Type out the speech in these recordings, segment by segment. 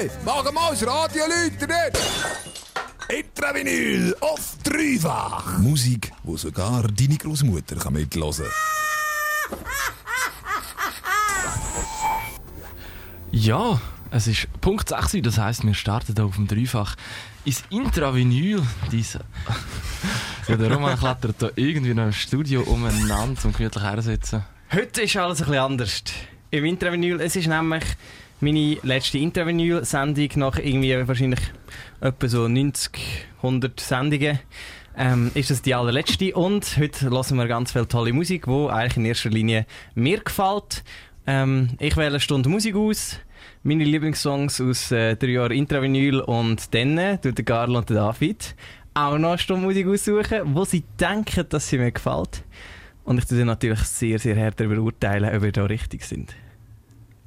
Hey, mach mal das Radio läuten! Intravinyl auf dreifach. Musik, wo sogar deine Großmutter kann mitlosen. Ja, es ist Punkt 6, das heisst, wir starten hier auf dem Dreifach ins Intravinyl. Diese. ja, der Roman klettert hier irgendwie noch im Studio umeinander zum gemütlich hersitzen. Heute ist alles ein bisschen anders. Im Intravinyl, es ist nämlich meine letzte Intravinyl-Sendung nach irgendwie wahrscheinlich etwa so 90, 100 Sendungen. Ähm, ist das die allerletzte und heute hören wir ganz viel tolle Musik, die eigentlich in erster Linie mir gefällt. Ähm, ich wähle eine Stunde Musik aus, meine Lieblingssongs aus äh, drei Jahren Intravinyl und dann tut der Carl und der David auch noch eine Stunde Musik aussuchen, wo sie denken, dass sie mir gefällt. Und ich tue sie natürlich sehr, sehr hart darüber urteilen, ob wir da richtig sind.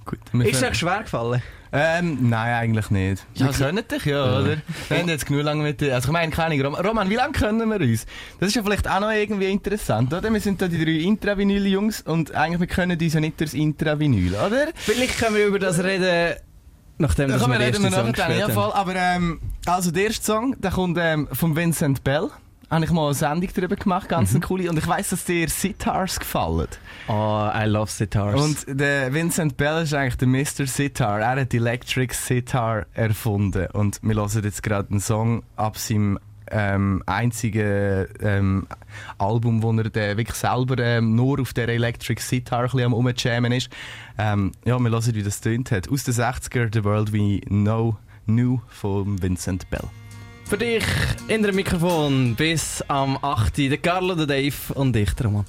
Gut. Ist es euch schwer gefallen? Ähm, nein, eigentlich nicht. Ja, wir können dich ja, oder? Wir haben jetzt genug lange mit dir. Also ich meine, keine Ahnung, Roman, Roman, wie lange können wir uns? Das ist ja vielleicht auch noch irgendwie interessant, oder? Wir sind da die drei Intravinyl-Jungs und eigentlich wir können uns ja nicht durchs Intravinyl, oder? Vielleicht können wir über das reden, nachdem Da wir den reden wir ersten Song gespielt ja haben. voll. Aber ähm, also der erste Song, der kommt ähm, von Vincent Bell. Habe ich mal eine Sendung darüber gemacht, ganz eine coole. Und ich weiss, dass dir Sitars gefallen. Oh, I love Sitars. Und der Vincent Bell ist eigentlich der Mr. Sitar. Er hat die Electric Sitar erfunden. Und wir hören jetzt gerade einen Song ab seinem ähm, einzigen ähm, Album, wo er der wirklich selber ähm, nur auf der Electric Sitar am rumjammen ist. Ähm, ja, wir hören, wie das tönt hat. Aus den 60er, The World We Know New von Vincent Bell. Für dich in der Mikrofon bis am 8. Der Carlo, der Dave und ich, Roman.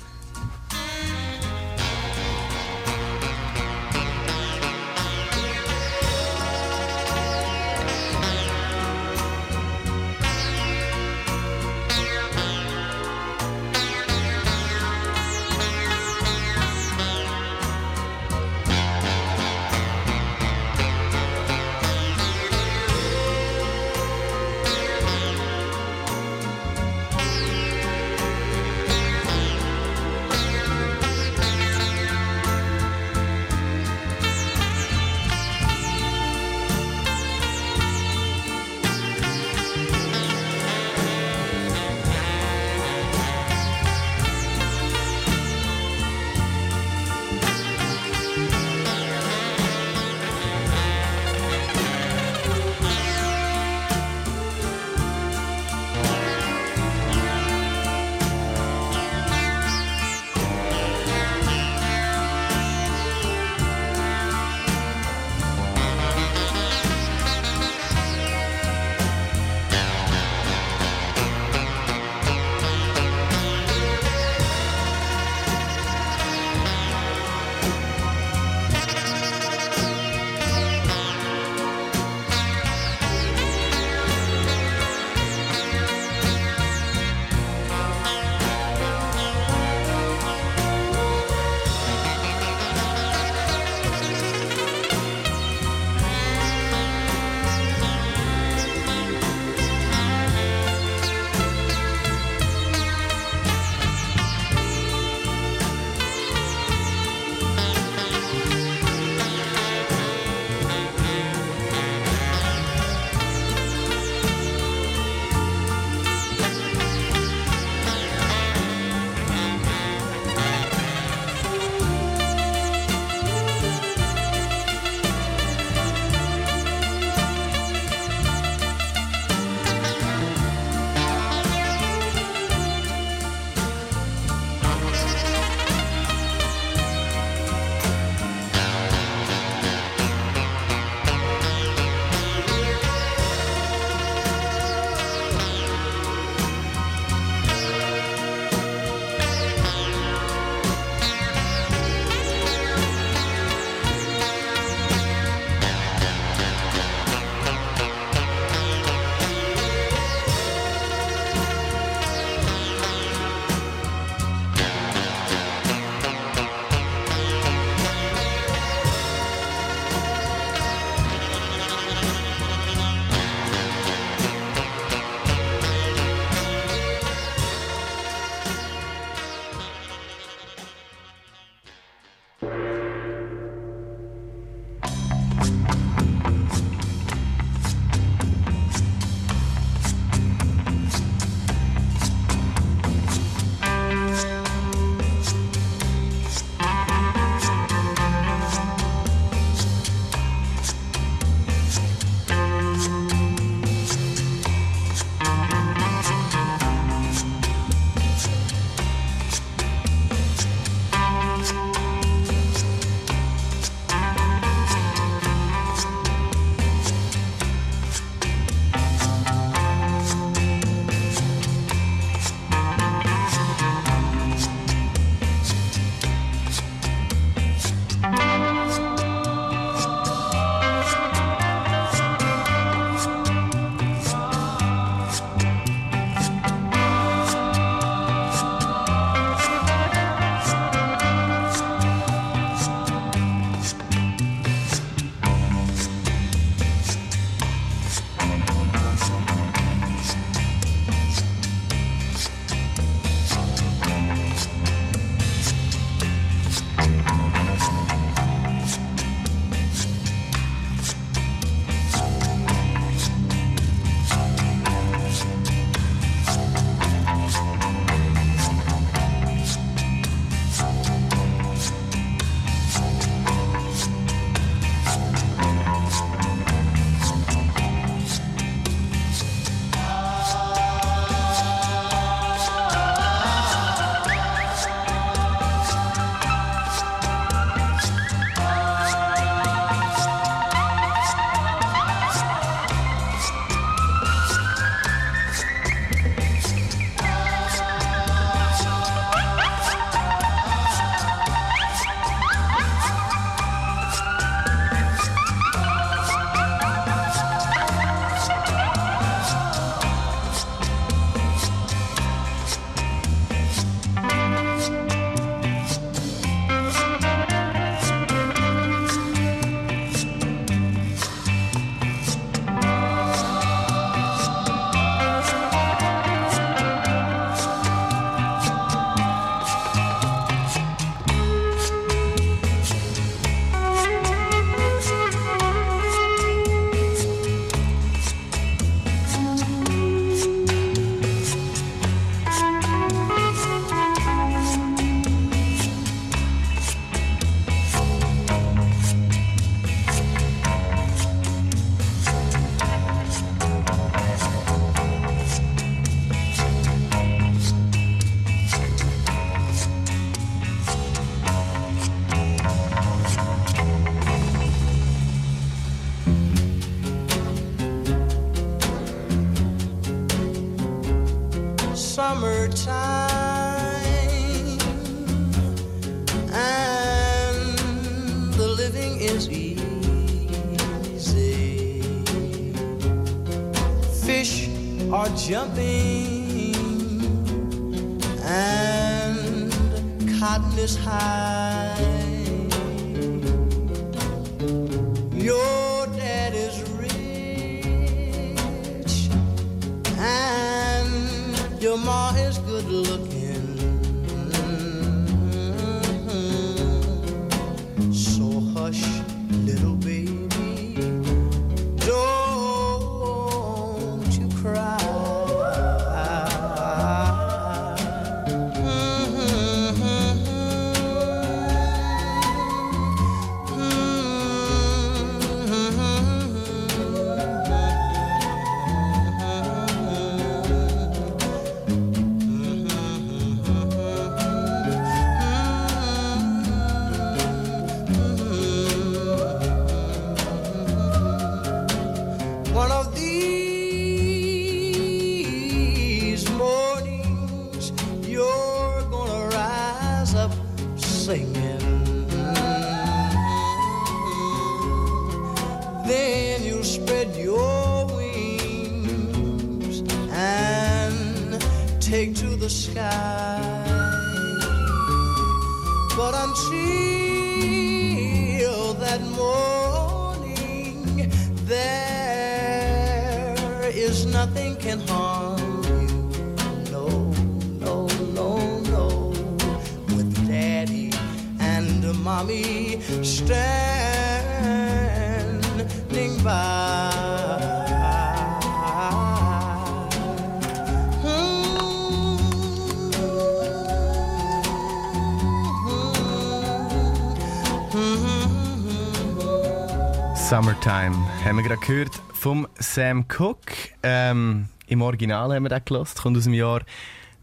Haben wir gerade gehört vom Sam Cooke. Ähm, Im Original haben wir den gelost, kommt aus dem Jahr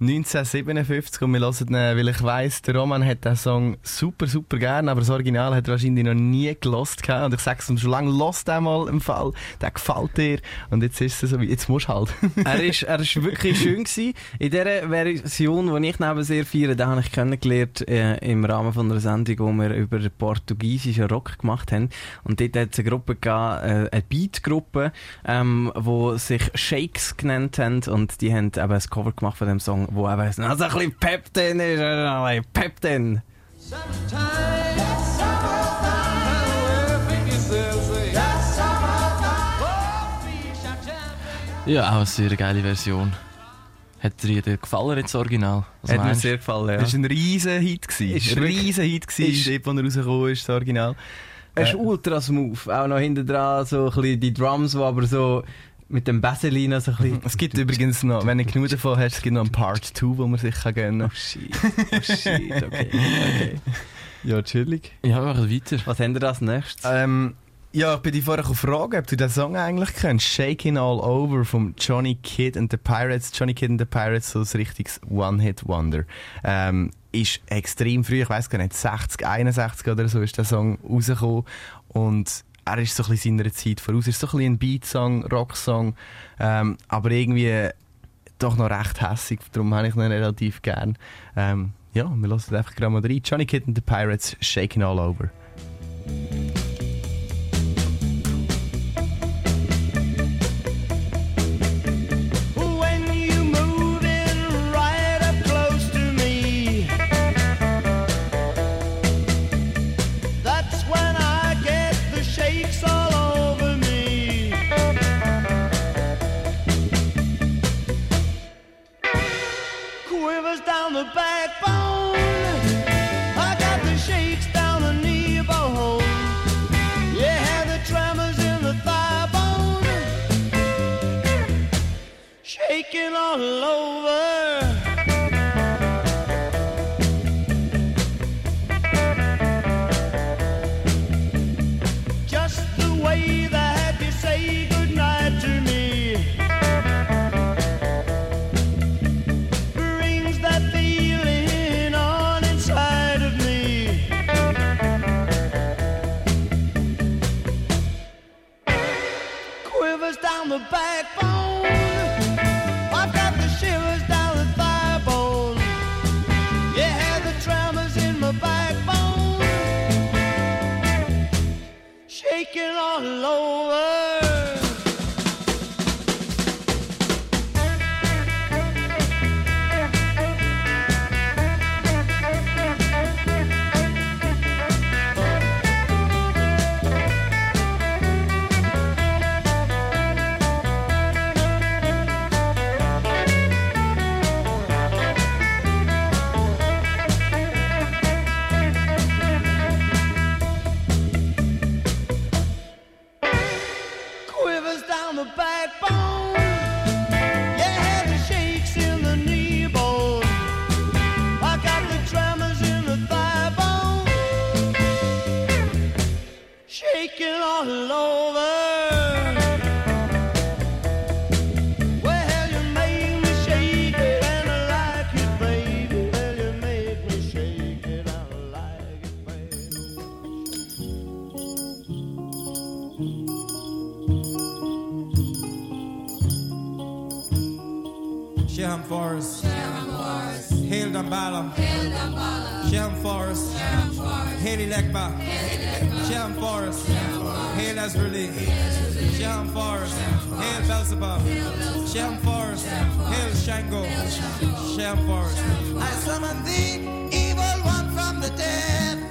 1957 und wir hören ihn, weil ich weiss, der Roman hat den Song super, super gern, aber das Original hat er wahrscheinlich noch nie gelost gehabt. und ich sage es ihm schon lange, lost den mal im Fall, der gefällt dir und jetzt ist es so, wie jetzt musst du halt. er, ist, er ist wirklich schön gewesen. In dieser Version, die ich neben sehr feiere, da habe ich kennengelernt äh, im Rahmen von einer Sendung, wo wir über portugiesischen Rock gemacht haben. Und dort hat es eine Gruppe gegeben, äh, eine Beat-Gruppe, ähm, die sich Shakes genannt haben und die haben eben ein Cover gemacht von dem Song, wo eben also ein bisschen Pep drin ist, ein bisschen Pep drin. Ja, auch eine sehr geile Version. Hat dir dir gefallen jetzt das Original? Was hat mir meinst du? sehr gefallen, ja. Das war ein riesen Hit. gewesen. Ist Ein riesen Hit, dort, wo er rausgekommen ist, das Original. Er ist Äh, ultra smooth. Auch noch hinten dran so ein bisschen die Drums, die aber so mit dem Basselina so ein bisschen... Es gibt übrigens noch, wenn du genug davon hast, es gibt noch einen Part 2, wo man sich kann gönnen Oh kann. shit, oh shit, okay. okay. Ja, chillig. Ja, wir machen weiter. Was haben wir das nächstes? Ähm, ja, ich bin dich vorher gefragt, ob du den Song eigentlich kennst. Shaking All Over von Johnny Kidd and the Pirates. Johnny Kidd and the Pirates, so ein richtiges One-Hit-Wonder. Ähm, ist extrem früh, ich weiß gar nicht, 60, 61 oder so ist der Song rausgekommen. Und er ist so ein bisschen seiner Zeit voraus. ist so ein bisschen ein Beat-Song, Rock-Song, ähm, aber irgendwie doch noch recht hässig. Darum habe ich ihn relativ gern. Ähm, ja, wir lassen einfach gerade mal rein. Johnny and the Pirates, Shaking All Over. the backbone. Haley Lekba. Sham Forest. Hail Ezrali. Sham Forest. Hail Belzebub. Sham Forest. Hail Shango. Sham Forest. I summon the evil one from the dead.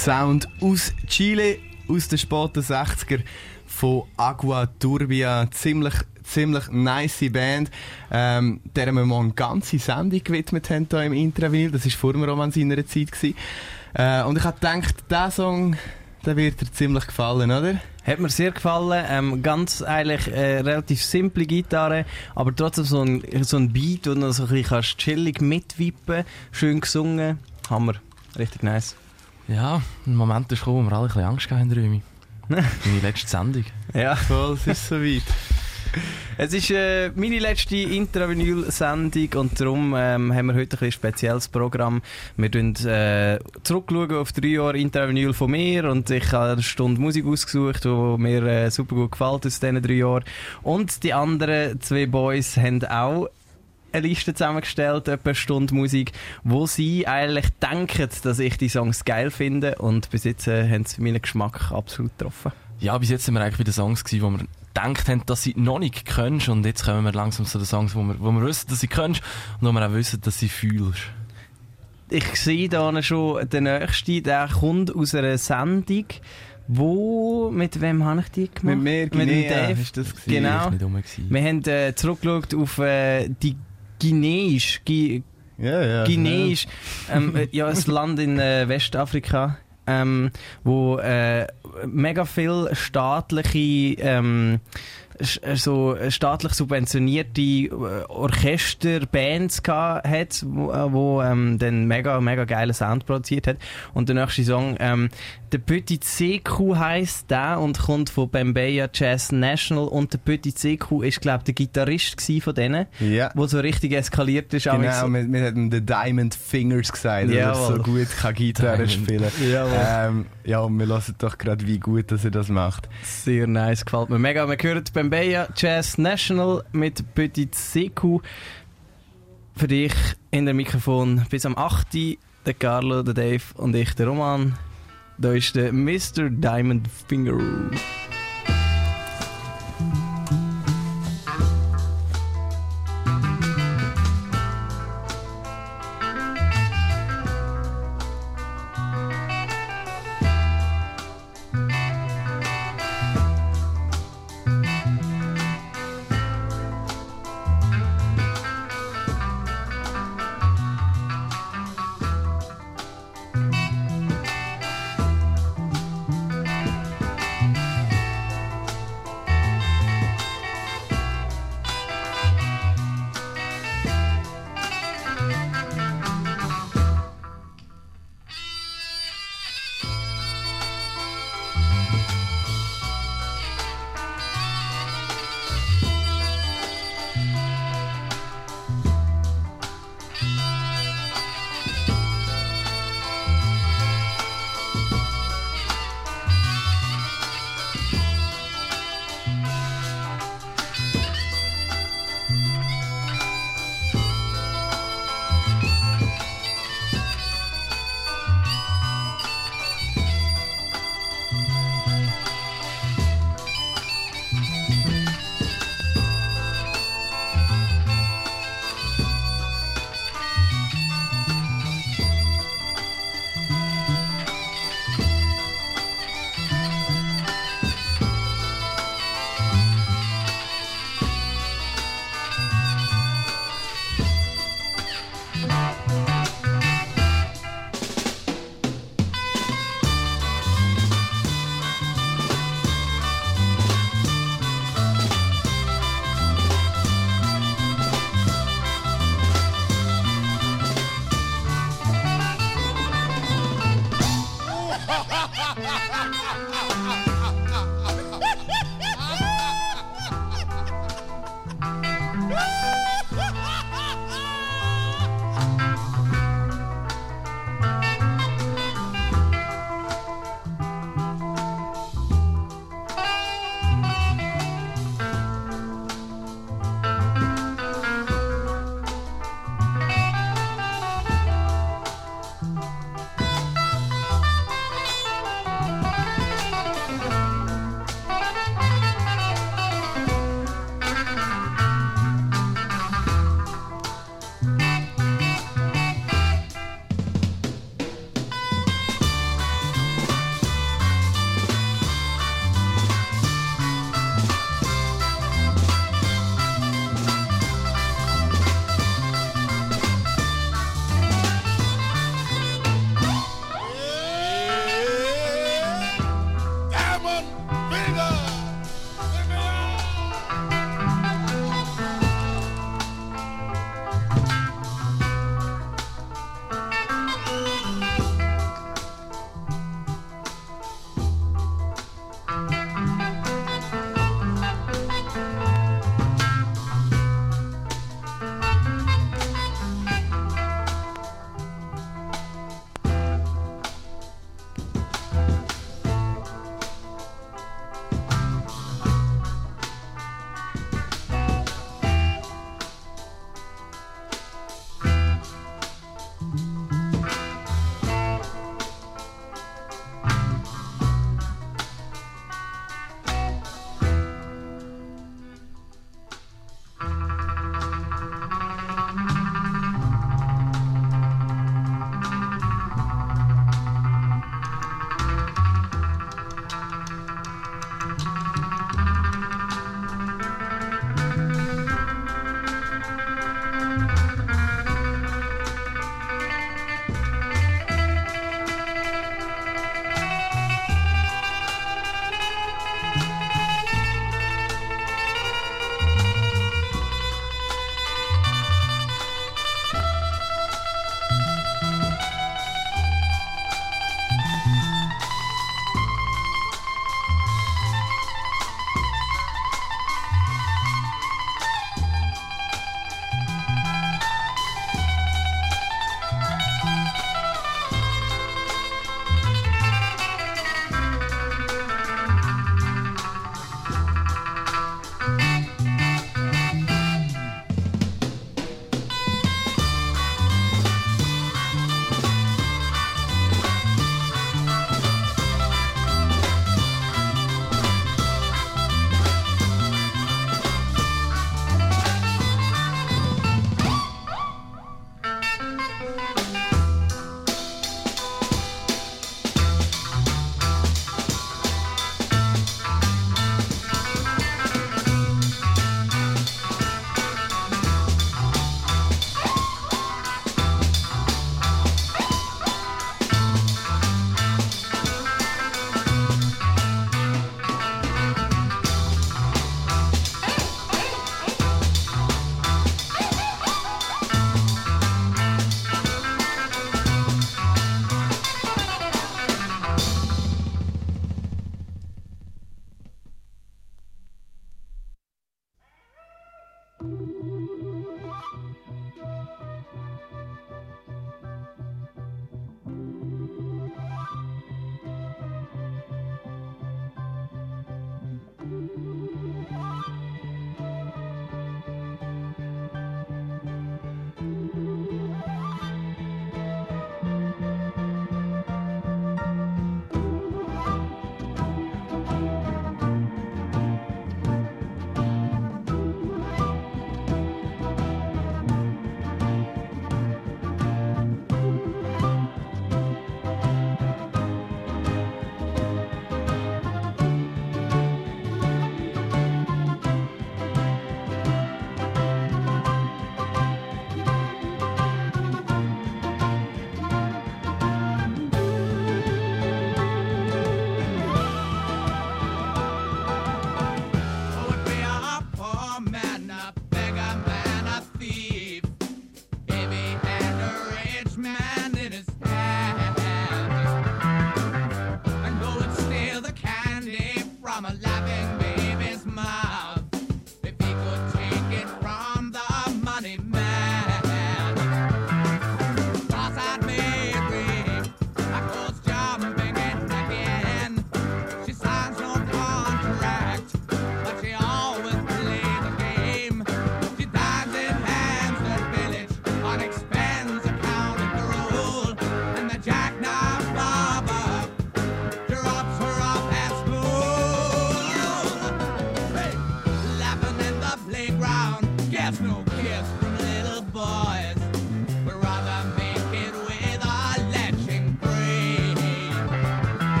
Sound aus Chile, aus den späten 60er von Agua Turbia. Ziemlich, ziemlich nice Band, ähm, der wir mal eine ganze Sendung gewidmet haben hier im Intraville. Das war vor dem Roman seiner Zeit. Äh, und ich habe gedacht, dieser Song, der wird dir ziemlich gefallen, oder? Hat mir sehr gefallen. Ähm, ganz eigentlich äh, relativ simple Gitarre, aber trotzdem so ein, so ein Beat, wo du so ein bisschen chillig mitwippen Schön gesungen. Hammer. Richtig nice. Ja, ein Moment ist gekommen, wo wir alle ein bisschen Angst hatten, Römi. Meine letzte Sendung. Ja. Voll, es ist soweit. Es ist äh, meine letzte Intravinyl-Sendung und darum ähm, haben wir heute ein bisschen spezielles Programm. Wir schauen äh, zurückschauen auf drei Jahre Intravinyl von mir und ich habe eine Stunde Musik ausgesucht, die mir äh, super gut gefällt aus diesen drei Jahren. Und die anderen zwei Boys haben auch eine Liste zusammengestellt, etwa eine Stunde Musik, wo sie eigentlich denken, dass ich die Songs geil finde und bis jetzt äh, haben sie meinen Geschmack absolut getroffen. Ja, bis jetzt sind wir eigentlich bei den Songs gewesen, wo wir gedacht haben, dass sie noch nicht kennst und jetzt kommen wir langsam zu den Songs, wo wir, wo wir wissen, dass sie kennst und wo wir auch wissen, dass sie fühlst. Ich sehe da schon den nächsten, der kommt aus einer Sendung, wo, mit wem habe ich die gemacht? Mit mir, Mit dem Guinea, Dave. ist das gewesen. Genau. Ich nicht rum. gewesen. Wir haben äh, zurückgeschaut auf äh, die Guineisch, Gi Ja, ja. Guineisch, ähm, äh, ja, ein Land in äh, Westafrika, ähm, wo äh, mega viel staatliche ähm, äh, so staatlich subventionierte äh, Orchesterbands gehabt hat, wo, äh, wo ähm, dann mega, mega geilen Sound produziert hat. Und der nächste Song, ähm, der Petit CQ heisst der und kommt von Bambeya Jazz National und der Petit CQ ist, glaube ich, der Gitarrist von denen, Ja. wo so richtig eskaliert ist. Genau, wir, wir haben den Diamond Fingers gesagt, dass er so gut kann Gitarre spielen Jawohl. ähm, Ja, und wir hören doch gerade, wie gut dass er das macht. Sehr nice, gefällt mir mega. Wir hören Bambeya Jazz National mit Petit CQ. Für dich in der Mikrofon bis am 8. Der Carlo, der Dave und ich, der Roman. Da ist der Mr. Diamond Finger.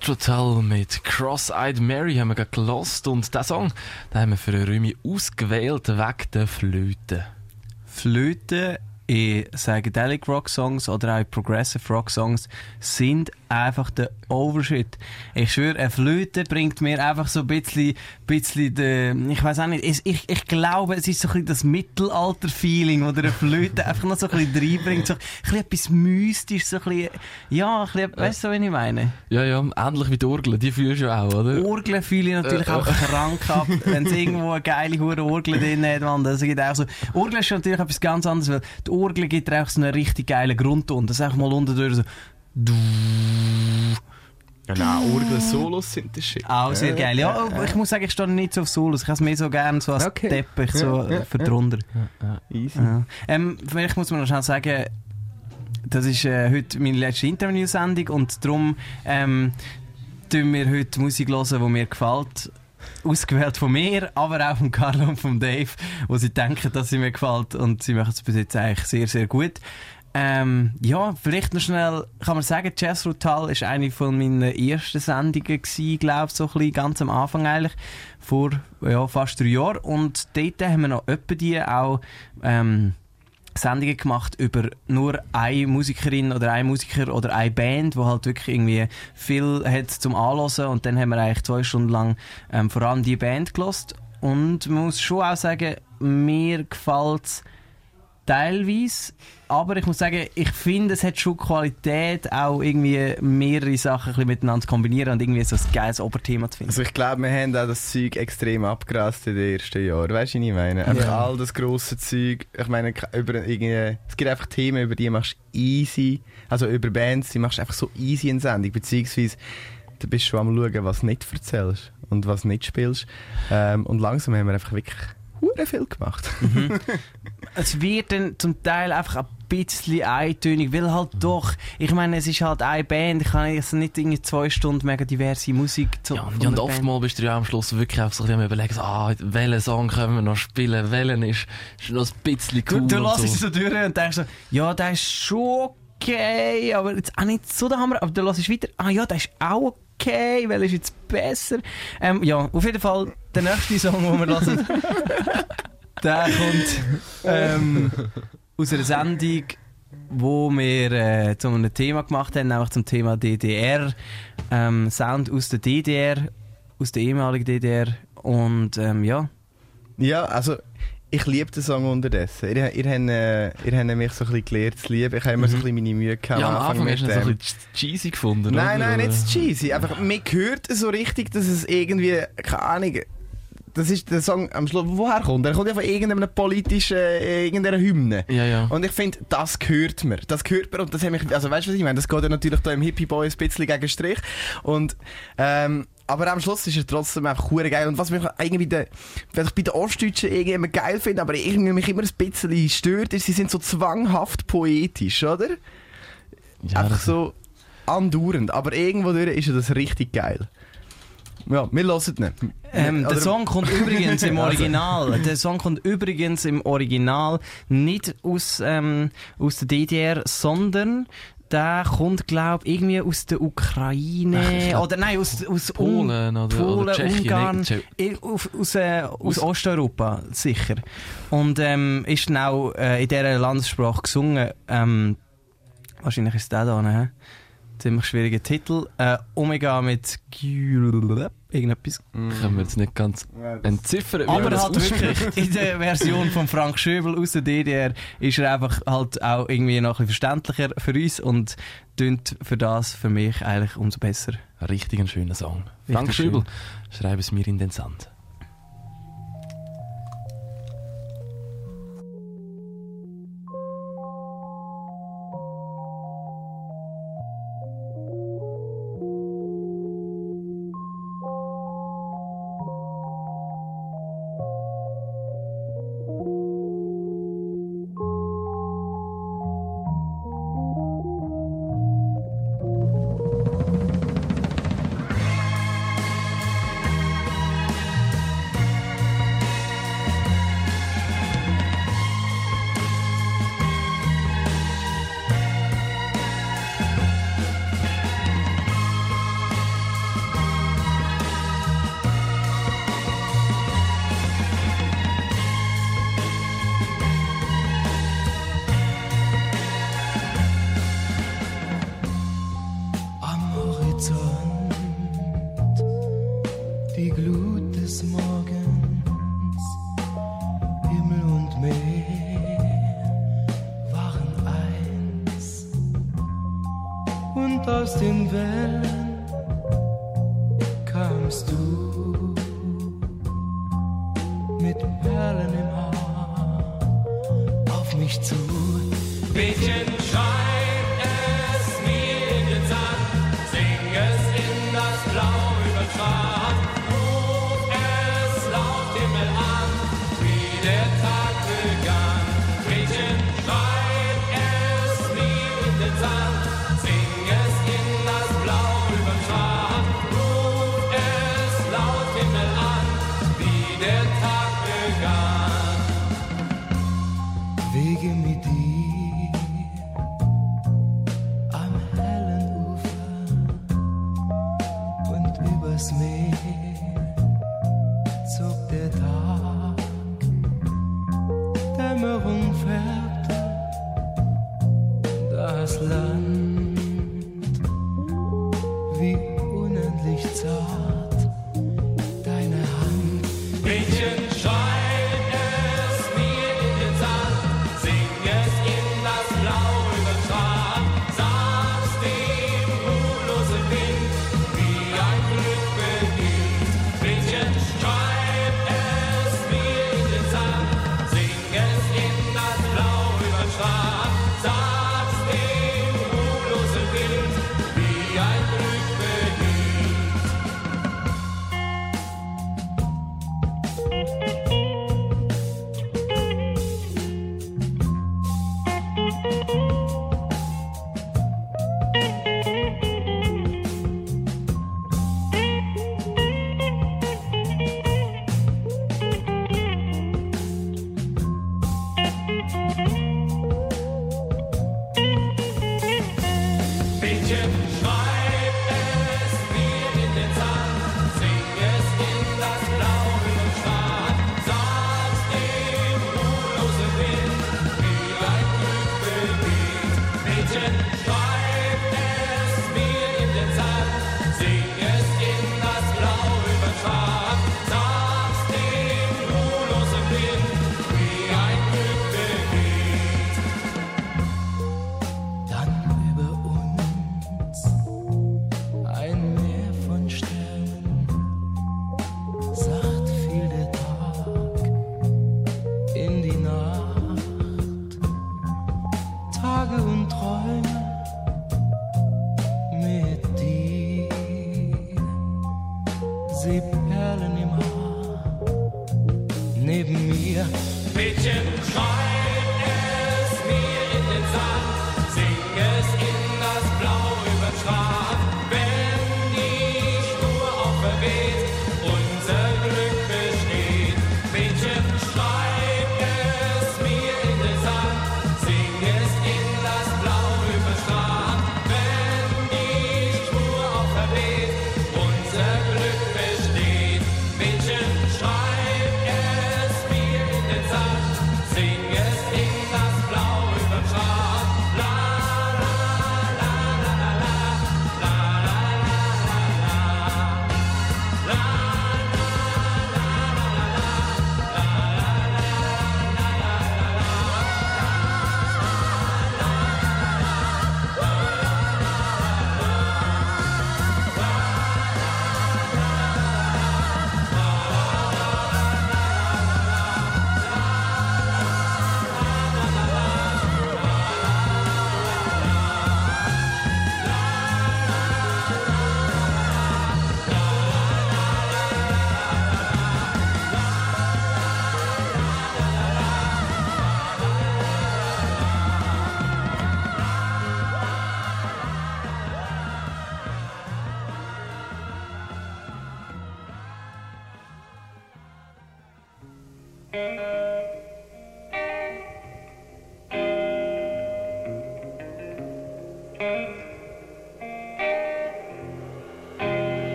Jethro Tull mit Cross-Eyed Mary haben wir gerade gelost und diesen Song den haben wir für Rümi ausgewählt wegen der Flöte. Flöten in Psychedelic Rock Songs oder auch in Progressive Rock Songs sind einfach der Overshit. Ich schwöre, eine Flöte bringt mir einfach so ein bisschen, bisschen de, ich weiß auch nicht, es- ich, ich glaube, es ist so ein bisschen das Mittelalter-Feeling, wo eine Flöte einfach noch so ein bisschen reinbringt, so ein bisschen etwas mystisch, so ein bisschen, ja, ein bisschen, weißt du, was ich meine? Ja, ja, ähnlich wie die Orgel, die fühlst du auch, oder? Orgeln fühle ich natürlich Äh, auch krank ab, wenn es irgendwo eine geile hure Orgel drin hat, man. Das gibt auch so. Orgeln ist natürlich etwas ganz anderes, weil die Orgel gibt auch so einen richtig geilen Grundton. Das ist einfach mal unter durch so. Nein, Orgel-Solos sind das Shit. Auch sehr geil. Ja, ich muss sagen, ich stehe nicht so auf Solos. Ich habe es mehr so gerne so als Okay. Teppich, so ja, für drunter. Easy. Ähm, vielleicht muss man noch schnell sagen, das ist äh, heute meine letzte Interviewsendung und darum ähm, tun wir heute Musik hören, die mir gefällt. Ausgewählt von mir, aber auch von Carlo und von Dave, wo sie denken, dass sie mir gefällt und sie machen es bis jetzt eigentlich sehr, sehr gut. Ähm, ja, vielleicht noch schnell kann man sagen, Jazz Rutal ist eine von meinen ersten Sendungen gewesen, glaube so ein bisschen, ganz am Anfang eigentlich, vor ja, fast drei Jahren. Und dort haben wir noch etwa die auch ähm, Sendungen gemacht über nur eine Musikerin oder ein Musiker oder eine Band, wo halt wirklich irgendwie viel hat zum Anhören und dann haben wir eigentlich zwei Stunden lang ähm, vor allem die Band gelost und man muss schon auch sagen, mir gefällt teilweise, aber ich muss sagen, ich finde, es hat schon Qualität, auch irgendwie mehrere Sachen ein bisschen miteinander zu kombinieren und irgendwie so ein geiles Oberthema zu finden. Also ich glaube, wir haben auch das Zeug extrem abgerast in den ersten Jahren. Weißt du, was ich meine? Einfach Ja. all das grosse Zeug. Ich meine, über irgendwie, es gibt einfach Themen, über die machst du easy. Also über Bands, die machst du einfach so easy in Sendung. Beziehungsweise, du bist schon am schauen, was du nicht erzählst und was du nicht spielst. Ähm, und langsam haben wir einfach wirklich hure viel gemacht. es wird dann zum Teil einfach ein bisschen eintönig, weil halt doch, ich meine, es ist halt eine Band, ich kann jetzt nicht irgendwie zwei Stunden mega diverse Musik zu Ja, und, oftmals bist du ja am Schluss wirklich einfach so ein so, ah, welchen Song können wir noch spielen, welchen ist, ist noch ein bisschen Du, cool du und lässt so. es so durch und denkst so, ja, der ist schon okay, aber jetzt auch nicht so der Hammer, aber du lässt weiter, ah ja, der ist auch okay, weil ist jetzt besser. Ähm, ja, auf jeden Fall, der nächste Song, den wir hören, der kommt ähm, aus einer Sendung, wo wir äh, zu einem Thema gemacht haben, nämlich zum Thema DDR. Ähm, Sound aus der DDR, aus der ehemaligen DDR. Und ähm, ja, Ja, also ich liebe den Song unterdessen. Ihr, ihr, habt, äh, ihr habt mich so ein bisschen gelernt zu lieben. Ich habe immer so ein bisschen meine Mühe gehabt. Ja, am Anfang hast du so ein bisschen cheesy gefunden, Nein, oder? nein, nicht cheesy. Einfach, man hört so richtig, dass es irgendwie, keine Ahnung, das ist der Song am Schluss, woher kommt er? Er kommt ja von irgendeiner politischen, äh, irgendeiner Hymne. Ja, ja. Und ich finde, das gehört mir. Das gehört mir und das hat mich, also weißt du, was ich meine? Das geht ja natürlich da im Hippie Boy ein bisschen gegen Strich. Und, ähm, aber am Schluss ist er trotzdem einfach hure geil. Und was mich irgendwie der, was ich bei den Ostdeutschen irgendwie immer geil finde, aber irgendwie mich immer ein bisschen stört, ist, sie sind so zwanghaft poetisch, oder? ja einfach so andauernd. Aber irgendwo durch ist das richtig geil. Ja, wir hören ihn. Ähm, der Song kommt übrigens im Also. Original. Der Song kommt übrigens im Original nicht aus, ähm, aus der DDR, sondern der kommt, glaube ich, irgendwie aus der Ukraine. oder nein, aus, aus Un- Polen oder, Polen, oder Tschechien. Ungarn. I- Auf, aus, äh, aus Aus- Osteuropa, sicher. Und ähm, ist dann auch äh, in dieser Landessprache gesungen. Ähm, wahrscheinlich ist der da, ne? Ziemlich schwieriger Titel. Äh, Omega mit Gy- irgendetwas. Können wir jetzt nicht ganz entziffern. Aber halt wirklich, in der Version von Frank Schöbel aus der DDR ist er einfach halt auch irgendwie noch ein bisschen verständlicher für uns und tönt für das für mich eigentlich umso besser. Richtig ein schöner Song. Frank Richtig Schöbel, schreib es mir in den Sand.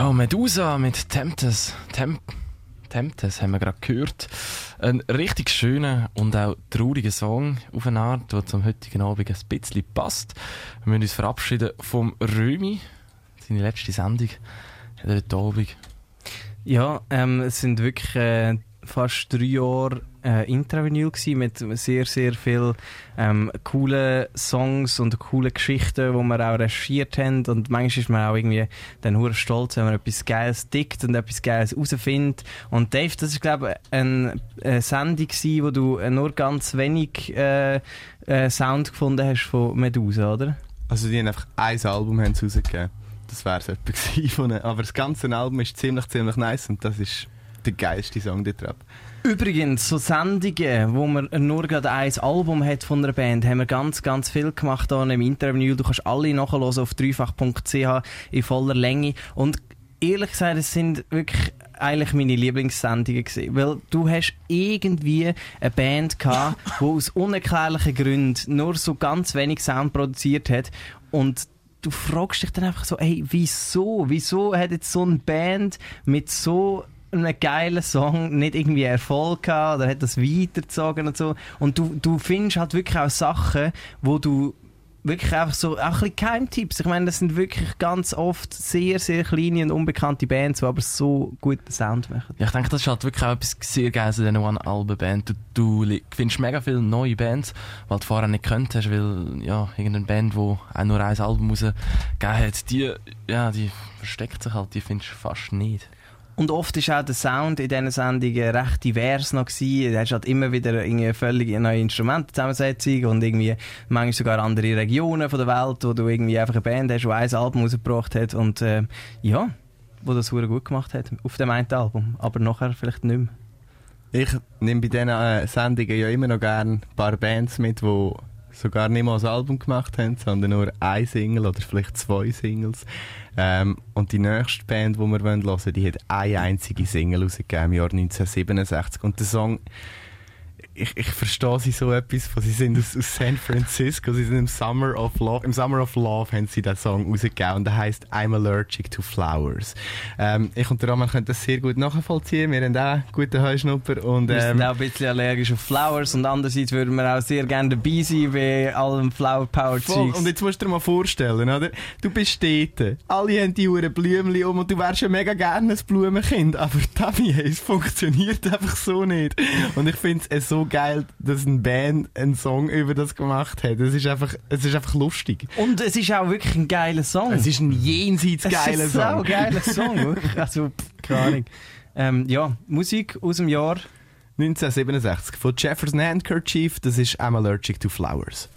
Ja, Medusa mit Temptes. Temp Temptes haben wir gerade gehört. Ein richtig schöner und auch trauriger Song auf eine Art, der zum heutigen Abend ein bisschen passt. Wir müssen uns verabschieden vom Römi. Seine letzte Sendung heute Abend. Ja, ähm, es sind wirklich äh, fast drei Jahre äh, Intravinyl mit sehr, sehr viel ähm, coole Songs und coole Geschichten, die wir auch recherchiert haben und manchmal ist man auch irgendwie dann hure stolz, wenn man etwas Geiles dickt und etwas Geiles herausfindet. Und Dave, das ist glaube ich eine, eine Sendung gewesen, wo du nur ganz wenig äh, äh, Sound gefunden hast von Medusa, oder? Also die haben einfach ein Album haben rausgegeben. Das wäre es etwa gewesen. Aber das ganze Album ist ziemlich, ziemlich nice und das ist der geilste Song dort drauf. Übrigens, so Sendungen, wo man nur gerade ein Album hat von einer Band, haben wir ganz, ganz viel gemacht hier im Interview. Du kannst alle nachhören auf dreifach.ch in voller Länge. Und ehrlich gesagt, es sind wirklich eigentlich meine Lieblingssendungen gewesen. Weil du hast irgendwie eine Band gehabt, die aus unerklärlichen Gründen nur so ganz wenig Sound produziert hat und du fragst dich dann einfach so, ey, wieso? Wieso hat jetzt so eine Band mit so einem geilen Song nicht irgendwie Erfolg gehabt oder hat das weitergezogen und so. Und du, du findest halt wirklich auch Sachen, wo du wirklich einfach so, auch ein bisschen Geheimtipps. Ich meine, das sind wirklich ganz oft sehr, sehr kleine und unbekannte Bands, die aber so guten Sound machen. Ja, ich denke, das ist halt wirklich auch etwas sehr Geiles an dieser One-Alben-Band. Du, du findest mega viele neue Bands, die du vorher nicht gekannt hast, weil, ja, irgendeine Band, die auch nur ein Album rausgegeben hat, die, ja, die versteckt sich halt, die findest du fast nicht. Und oft ist auch der Sound in diesen Sendungen recht divers noch gewesen. Du hast halt immer wieder irgendwie völlig neue Instrumentenzusammensetzung und irgendwie manchmal sogar andere Regionen von der Welt, wo du irgendwie einfach eine Band hast, die ein Album rausgebracht hat und äh, ja, wo das sehr gut gemacht hat auf dem einen Album, aber nachher vielleicht nicht mehr. Ich nehme bei diesen äh, Sendungen ja immer noch gerne ein paar Bands mit, die sogar nicht mal ein Album gemacht haben, sondern nur ein Single oder vielleicht zwei Singles. Ähm, und die nächste Band, die wir hören wollen, die hat eine einzige Single rausgegeben im Jahr 1967. Und der Song, ich, ich verstehe sie so etwas von, sie sind aus, aus San Francisco, sie sind im Summer of Love, im Summer of Love haben sie den Song rausgegeben und der heißt I'm Allergic to Flowers. Ähm, ich und der Roman können das sehr gut nachvollziehen, wir haben auch guten Heuschnupper und Wir ähm, sind auch ein bisschen allergisch auf Flowers und andererseits würden wir auch sehr gerne dabei sein bei allem Flower Power. Zeugs. Und jetzt musst du dir mal vorstellen, oder? Du bist dort, alle haben die Uhren Blümchen um und du wärst ja mega gerne ein Blumenkind, aber Tavi, es funktioniert einfach so nicht. Und ich finde es so geil, dass eine Band einen Song über das gemacht hat. Es ist einfach, es ist einfach lustig. Und es ist auch wirklich ein geiler Song. Es ist ein jenseits geiler es ist ein Song. geiler Song. Also, pff, keine Ahnung. Ähm, ja, Musik aus dem Jahr 1967 von Jefferson Handkerchief, das ist I'm Allergic to Flowers.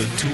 Worte tun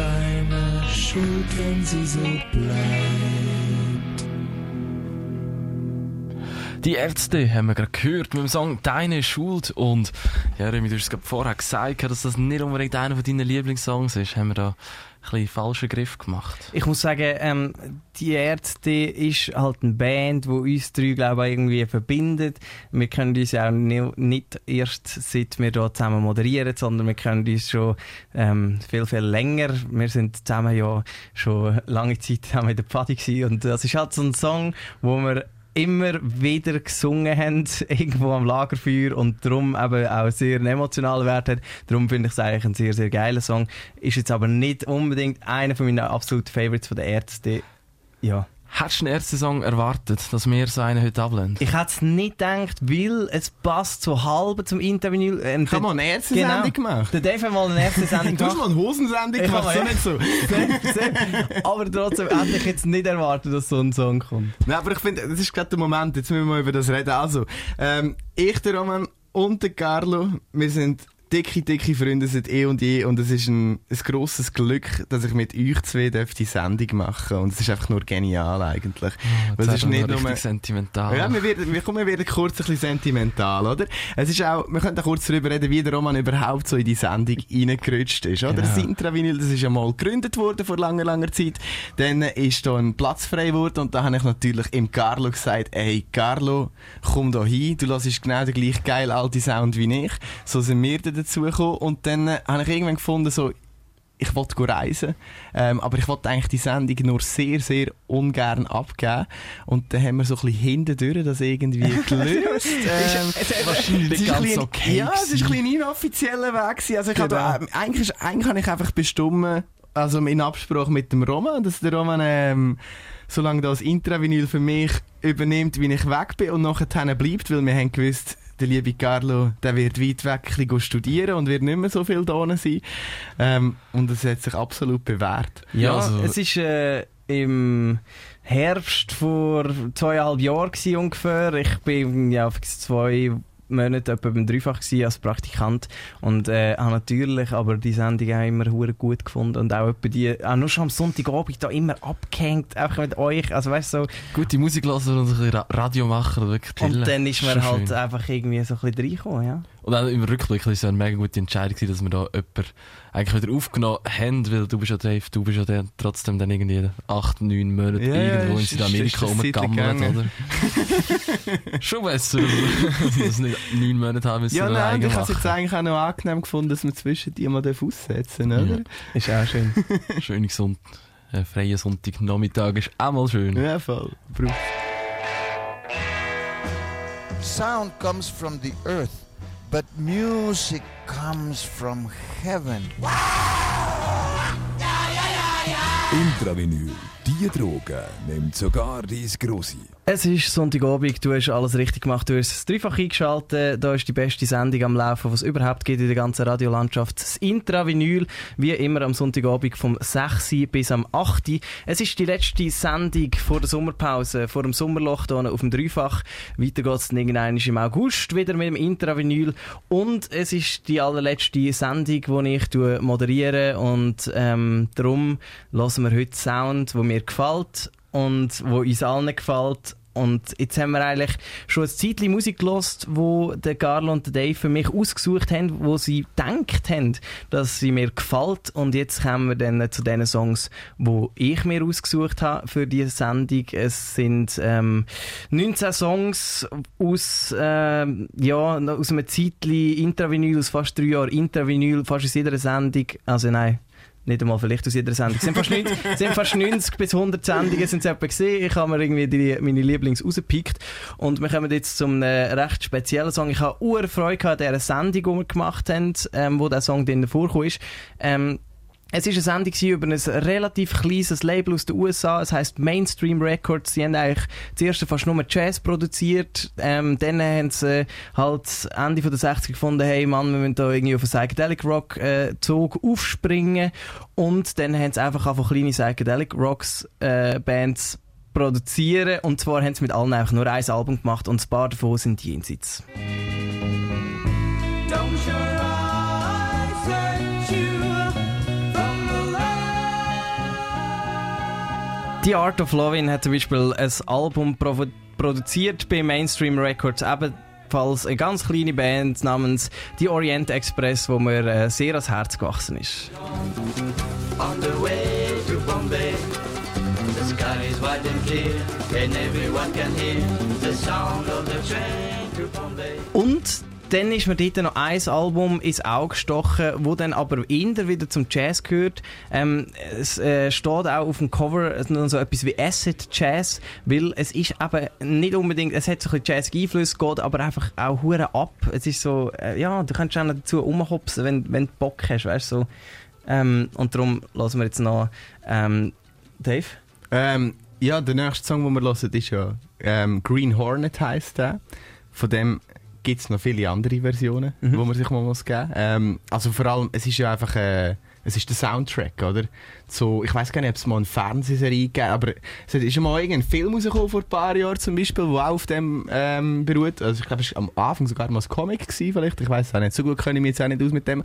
deine Schuld, wenn sie so bleibt. Die Ärzte haben wir gerade gehört mit dem Song Deine Schuld und ja, Remy, du hast es gerade vorher gesagt, dass das nicht unbedingt einer von deinen Lieblingssongs ist. Haben wir da bisschen falschen Griff gemacht? Ich muss sagen, ähm, die Ärzte ist halt eine Band, die uns drei, glaube ich, irgendwie verbindet. Wir können uns ja nicht erst seit wir hier zusammen moderieren, sondern wir können uns schon ähm, viel, viel länger. Wir sind zusammen ja schon lange Zeit in der gewesen. und das ist halt so ein Song, wo wir immer wieder gesungen haben, irgendwo am Lagerfeuer und darum eben auch sehr einen emotionalen Wert hat. Darum finde ich es eigentlich ein sehr, sehr geiler Song. Ist jetzt aber nicht unbedingt einer von meinen absoluten Favorites von der Ärzte. Ja. Hättest du einen ersten Song erwartet, dass wir so einen heute ablehnen? Ich hätte es nicht gedacht, weil es passt so halb zum Interview. Ähm, Ich habe mal eine erste Sendung gemacht. Der Dave hat mal eine erste Sendung Du hast gemacht. mal eine Hosensendung gemacht, so ja. nicht so. Aber trotzdem hätte ich jetzt nicht erwartet, dass so ein Song kommt. Nein, aber ich finde, das ist gerade der Moment, jetzt müssen wir mal über das reden. Also, ähm, ich, der Roman und der Carlo, wir sind dicke, dicke Freunde seit eh und je und es ist ein, ein grosses Glück, dass ich mit euch zwei die Sendung machen und es ist einfach nur genial eigentlich. Weil es ist nicht nur... sentimental. Ja, wir werden, wir, kommen, wir werden kurz ein bisschen sentimental, oder? Es ist auch, wir können auch kurz darüber reden, wie der Roman überhaupt so in die Sendung reingerutscht ist, oder? Genau. Das Intravinyl, das ist ja mal gegründet worden vor langer, langer Zeit. Dann ist da ein Platz frei geworden und da habe ich natürlich im Carlo gesagt, ey, Carlo, komm da hin, du lässt genau den gleich geil alten Sound wie ich. So sind wir dann dazu gekommen und dann äh, habe ich irgendwann gefunden, so, ich wollte reisen, ähm, aber ich wollte eigentlich die Sendung nur sehr, sehr ungern abgeben. Und dann haben wir so ein bisschen hintendurch das irgendwie gelöst. ähm, Wahrscheinlich es nicht ist ein ganz bisschen- okay. Ja, es ist ein bisschen inoffizieller Weg gewesen. Also ich Genau. habe, da- eigentlich, ist- eigentlich habe ich einfach bestimmt, also in Absprache mit dem Roman, dass der Roman, ähm, solange das Intravinyl für mich übernimmt, wie ich weg bin und nachher bleibt, weil wir haben gewusst, der liebe Carlo, der wird weit weg ein studieren und wird nicht mehr so viel da sein. Ähm, und es hat sich absolut bewährt. Ja, Ja, also- es ist äh, im Herbst vor zweieinhalb Jahren ungefähr. Ich bin ja zwei Monate etwa beim Dreifach als Praktikant und äh, habe natürlich aber die Sendung auch immer hure gut gefunden und auch etwa die, auch nur schon am Sonntagabend da immer abgehängt, einfach mit euch, also weißt so, Gute Musik hören und ein bisschen Ra- Radio machen, wirklich chillen. und dann ist man halt einfach irgendwie so ein bisschen reingekommen, ja. Und auch im Rückblick war es ja eine mega gute Entscheidung, dass wir da jemanden eigentlich wieder aufgenommen haben, weil du bist ja Dave, du bist ja dann trotzdem dann irgendwie acht, neun Monate Ja, irgendwo in Südamerika rumgegammelt, oder? Schon besser, dass wir nicht neun Monate haben müssen Ja, nein, und ich habe es jetzt eigentlich auch noch angenehm gefunden, dass wir zwischen die mal aussetzen oder? Ja. Ist auch schön. Schöne Sonnt äh, freie Sonntagnachmittag ist auch mal schön. Ja, voll. Braucht Sound comes from the earth, but music comes from heaven. Intravinyl, die Droge nimmt sogar dein Grossi. Es ist Sonntagabend, du hast alles richtig gemacht, du hast das Dreifach eingeschaltet, da ist die beste Sendung am Laufen, was es überhaupt gibt in der ganzen Radiolandschaft. Das Intravinyl, wie immer am Sonntagabend vom 6. bis am 8. Es ist die letzte Sendung vor der Sommerpause, vor dem Sommerloch hier auf dem Dreifach. Weiter geht es dann irgendwann im August wieder mit dem Intravinyl und es ist die allerletzte Sendung, die ich moderiere und ähm, darum lassen wir heute Sound, wo mir gefällt und wo uns allen gefällt. Und jetzt haben wir eigentlich schon ein Zeitchen Musik gelost, wo der Carlo und der Dave für mich ausgesucht haben, wo sie gedacht haben, dass sie mir gefällt. Und jetzt kommen wir dann zu den Songs, wo ich mir ausgesucht habe für diese Sendung. Es sind ähm, 19 Songs aus, ähm, ja, aus einem Zeitchen Intravinyl, aus fast drei Jahren Intravinyl, fast aus jeder Sendung. Also nein, nicht einmal vielleicht aus jeder Sendung. Es sind fast 90, es sind fast 90 bis 100 Sendungen sind es gesehen. Ich habe mir irgendwie die, meine Lieblings rausgepickt. Und wir kommen jetzt zum äh, recht speziellen Song. Ich habe ur Freude an dieser Sendung, die wir gemacht haben, ähm, wo der Song drin vorkam ist. Ähm, es war eine Sendung über ein relativ kleines Label aus den USA. Es heisst Mainstream Records. Sie haben eigentlich zuerst fast nur Jazz produziert. Ähm, dann haben sie halt Ende der 60er gefunden, hey Mann, wir müssen da irgendwie auf einen Psychedelic Rock äh, Zug aufspringen. Und dann haben sie einfach einfach kleine Psychedelic Rocks äh, Bands produzieren. Und zwar haben sie mit allen einfach nur ein Album gemacht und ein paar davon sind jenseits. Don't The Art of Loving hat zum Beispiel ein Album produziert bei Mainstream Records, ebenfalls eine ganz kleine Band namens The Orient Express, wo mir äh, sehr ans Herz gewachsen ist. On the way to Bombay, the sky is wide and clear, and everyone can hear the sound of the train to Bombay. Und dann ist mir dort noch ein Album ins Auge gestochen, wo dann aber eher wieder zum Jazz gehört. Ähm, es äh, steht auch auf dem Cover noch so etwas wie Acid Jazz, weil es ist eben nicht unbedingt, es hat so ein bisschen jazzige Einfluss, geht aber einfach auch hure ab. Es ist so, äh, ja, du kannst auch noch dazu rumhopsen, wenn, wenn du Bock hast, weißt du, so. Ähm, und darum lassen wir jetzt noch ähm, Dave. Ähm, ja, der nächste Song, den wir hören, ist ja ähm, Green Hornet heisst der. Von dem gibt es noch viele andere Versionen, Mhm. wo man sich mal muss geben ähm, Also vor allem, es ist ja einfach äh, es ist der Soundtrack, oder? So, ich weiß gar nicht, ob es mal eine Fernsehserie gegeben aber es ist schon mal irgendein Film rausgekommen vor ein paar Jahren zum Beispiel, der auch auf dem ähm, beruht. Also ich glaube, es war am Anfang sogar mal ein Comic gewesen, vielleicht. Ich weiß auch nicht, so gut kenne ich mich jetzt auch nicht aus mit dem.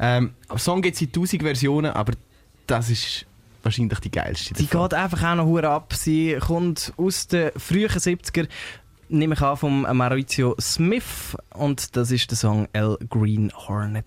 Ähm, Song gibt es in tausend Versionen, aber das ist wahrscheinlich die geilste. Sie davon. geht einfach auch noch ab. Sie kommt aus den frühen 70er, nehme ich an, von Maurizio Smith. Und das ist der Song El Green Hornet.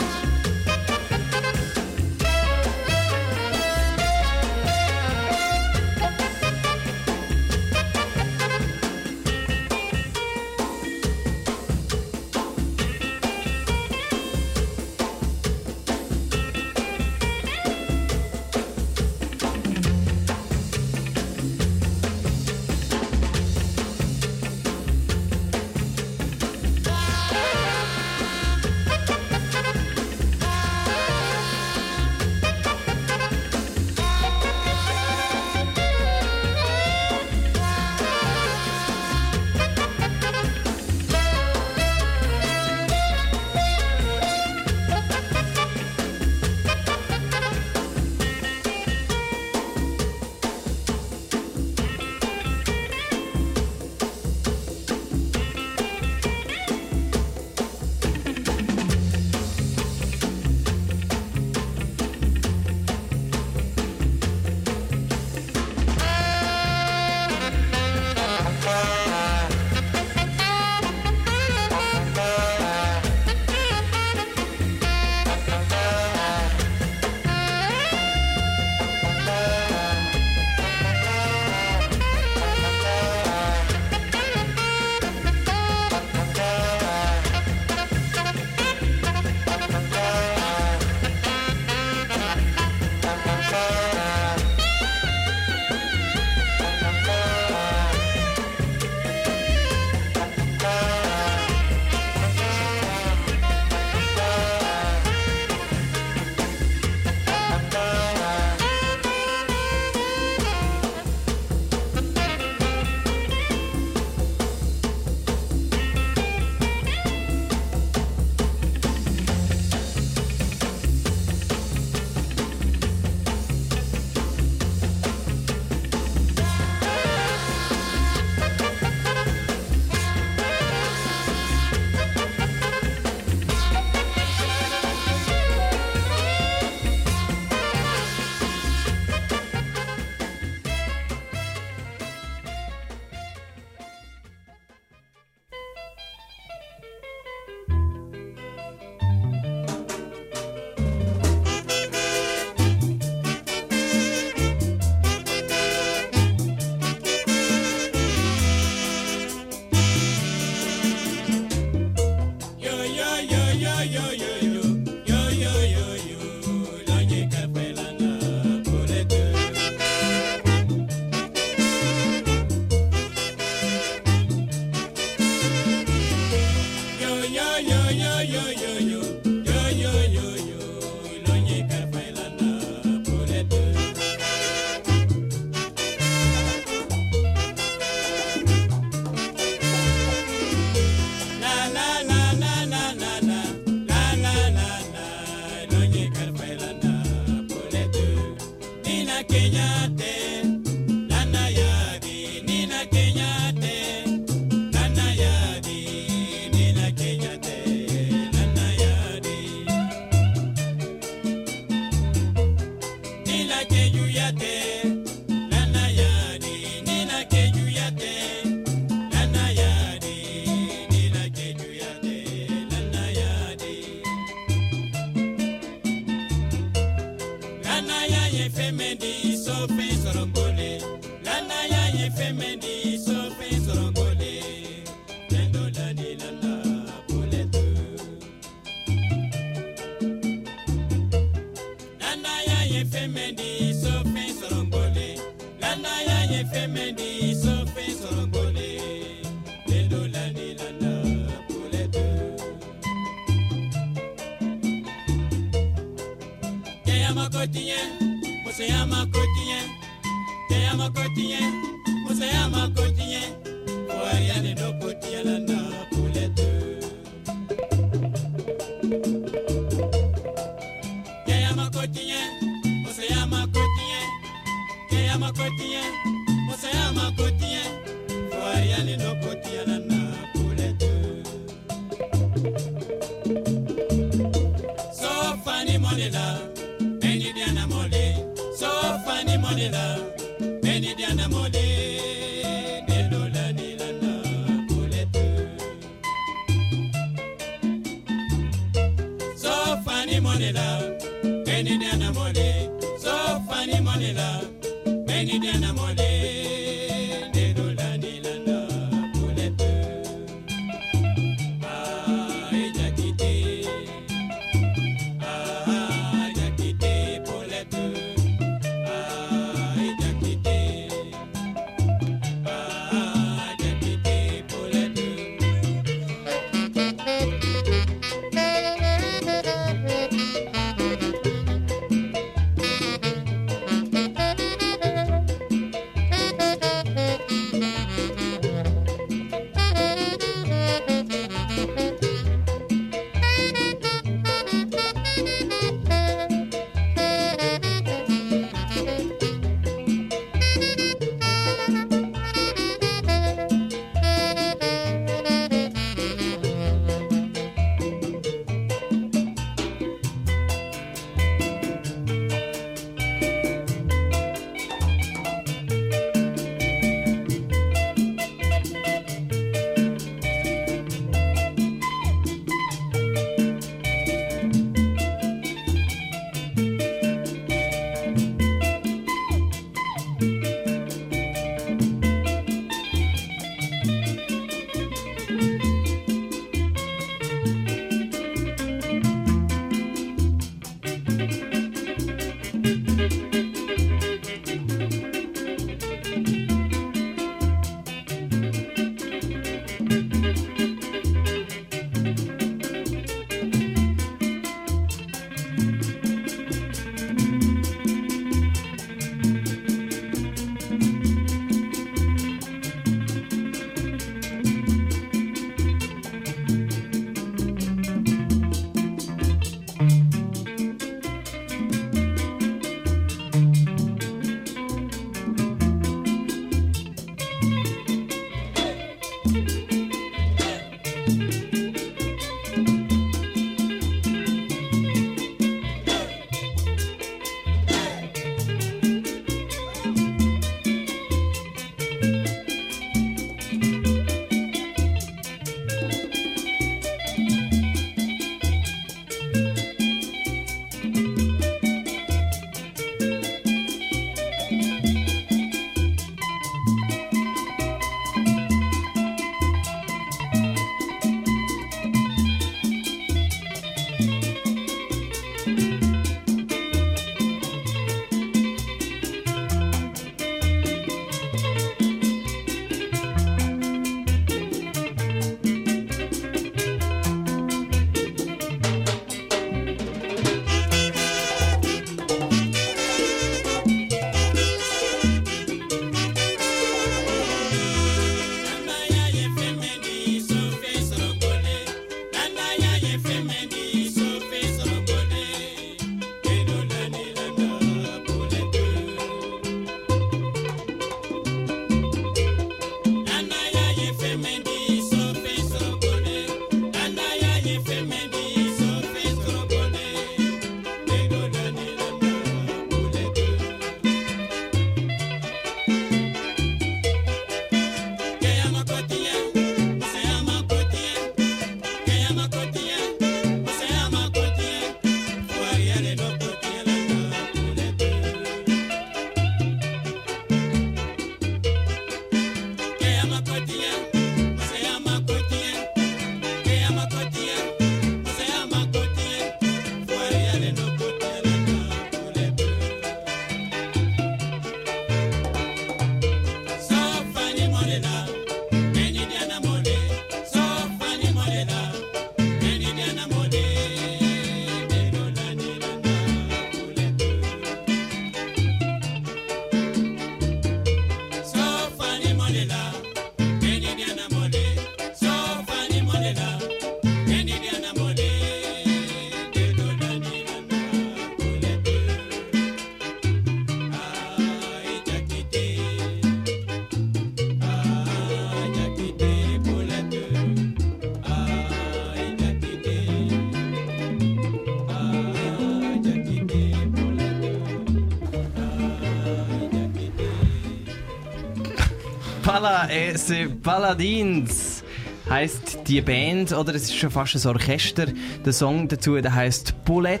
Pala es Paladins heißt die Band oder es ist schon fast ein Orchester. Der Song dazu der heißt Bullet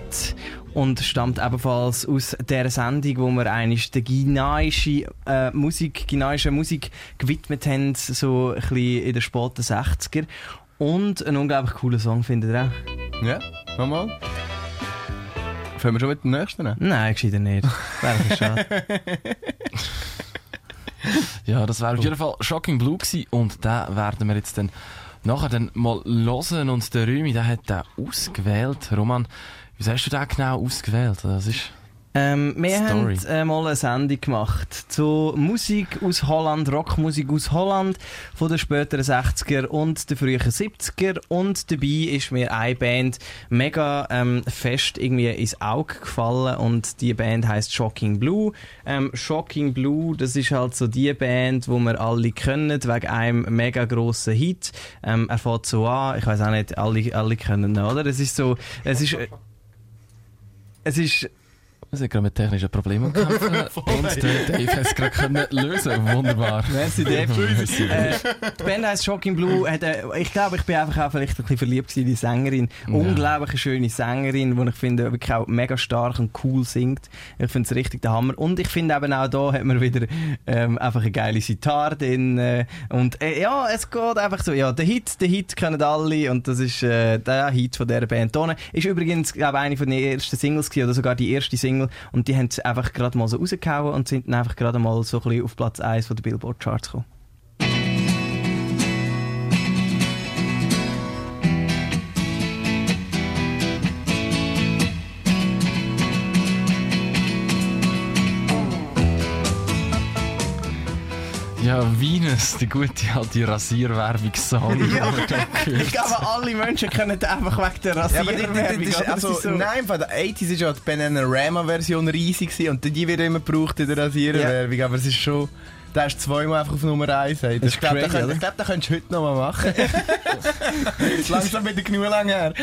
und stammt ebenfalls aus der Sendung, wo wir eigentlich der guineaischen äh, Musik, guineaischen Musik gewidmet haben, so ein bisschen in den späten 60er. Und ein unglaublich cooler Song, findet ihr auch? Ja, nochmal. Fangen wir schon mit dem nächsten an? Nein, gescheiter nicht. Wäre schade. Ja, das wäre auf jeden Fall Shocking Blue gewesen und da werden wir jetzt dann nachher dann mal hören und der Rümi, der hat den ausgewählt. Roman, wie hast du den genau ausgewählt? Das ist... Ähm, wir Story. haben äh, mal eine Sendung gemacht zu Musik aus Holland, Rockmusik aus Holland von den späteren 60er und den frühen 70er und dabei ist mir eine Band mega ähm, fest irgendwie ins Auge gefallen und die Band heißt Shocking Blue. Ähm, Shocking Blue, das ist halt so die Band, wo wir alle kennen wegen einem mega grossen Hit. Ähm, er fährt so an, ich weiß auch nicht, alle, alle kennen ihn, oder? Es ist so, es ist, äh, es ist Wir sind gerade mit technischen Problemen kämpfen und der Dave hat es gerade können lösen. Wunderbar. Merci, Dave. äh, die Band heisst Shocking Blue. Hat, äh, ich glaube, ich bin einfach auch vielleicht ein bisschen verliebt in die Sängerin. Ja. Unglaublich eine schöne Sängerin, die ich finde wirklich auch mega stark und cool singt. Ich finde es richtig der Hammer. Und ich finde eben auch da hat man wieder ähm, einfach eine geile Sitar drin. Äh, und äh, ja, es geht einfach so. Ja, der Hit, der Hit kennen alle und das ist äh, der Hit von dieser Band. Tone ist übrigens, glaube ich, eine von den ersten Singles gewesen, oder sogar die erste Single. Und die haben es einfach gerade mal so rausgehauen und sind dann einfach gerade mal so ein bisschen auf Platz 1 von der Billboard Charts gekommen. Ja, Venus, die gute alte Rasierwerbung-Song. Ja, ich glaube, alle Menschen können den einfach wegen der Ja, aber die, Rasierwerbung. die, die, das ist, oder? also, so- Nein, von der 80s ist ja die Bananarama-Version riesig und die wird immer gebraucht in der Rasierwerbung, aber es ist schon... Hast du zweimal einfach auf Nummer 1. Hey. Ich glaube, könnt- oder? glaub, könntest du heute noch mal machen. ist langsam wieder genug lang her.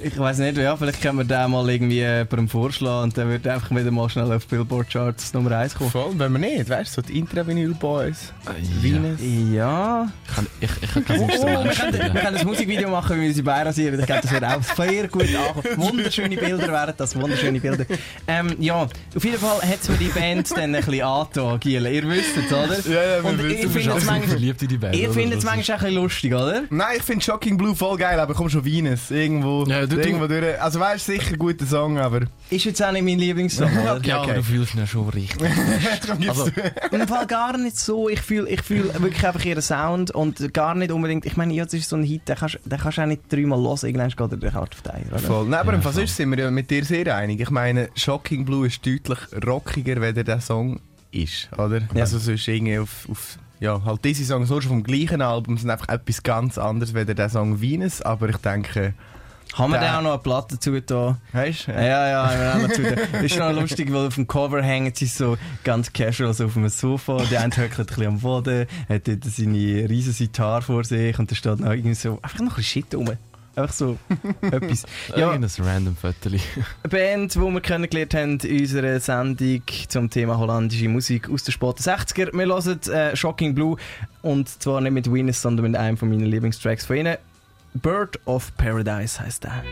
Ich weiß nicht, ja, vielleicht können wir den mal irgendwie jemandem vorschlagen und dann wird er einfach wieder mal schnell auf Billboard Charts Nummer 1 kommen. Voll, wenn wir nicht, weißt du, so die Intravinyl Boys. Venus. Ja. Ich kann, ich, ich kann kein Oh, wir, können, wir können ein Musikvideo machen, wie wir unsere Beine rasieren. Ich glaube, das wird auch sehr gut ankommen. Wunderschöne Bilder wären das, wunderschöne Bilder. Ähm, ja, auf jeden Fall hat es mir die Band dann ein bisschen angetan. Wisst es, oder? Ja, ja, wir Und wissen, ich du bist finde es manchmal... verliebt in die Band. Ihr oder? findet es Das manchmal auch ein bisschen lustig, oder? Nein, ich finde Shocking Blue voll geil, aber komm schon Venus. Irgendwo, Ja, du- du- irgendwo durch. Also weißt sicher ein guter Song, aber... Ist jetzt auch nicht mein Lieblingssong, oder? Ja, aber du fühlst ihn schon richtig. Also, Im Fall gar nicht so. Ich fühle ich fühl wirklich einfach ihren Sound und gar nicht unbedingt. Ich meine, ja, das ist so ein Hit, den kannst, den kannst du auch nicht dreimal hören. Irgendwann geht er der Karte auf die Eier, oder? Voll. Nein, aber Ja, im Fall sonst sind wir ja mit dir sehr einig. Ich meine, Shocking Blue ist deutlich rockiger, wenn der Song ist, oder? Ja. Also sonst irgendwie auf, auf ja, halt diese Songs schon vom gleichen Album sind einfach etwas ganz anderes, als der Song Venus, aber ich denke, Haben wir da auch noch eine Platte dazu getan? weißt du? Ja, ja, haben wir auch noch dazu. Ist noch lustig, weil auf dem Cover hängen sie so ganz casual so auf einem Sofa. Der eine höckelt ein bisschen am Boden, hat dort seine riesen Sitar vor sich und da steht noch irgendwie so, einfach noch ein bisschen Shit rum. Einfach so etwas. Ja, Irgendein random Viertel. Eine Band, die wir kennengelernt haben in unserer Sendung zum Thema holländische Musik aus den späten 60er. Wir hören äh, Shocking Blue und zwar nicht mit Venus, sondern mit einem von meinen Lieblingstracks von ihnen. Bird of Paradise heißt der.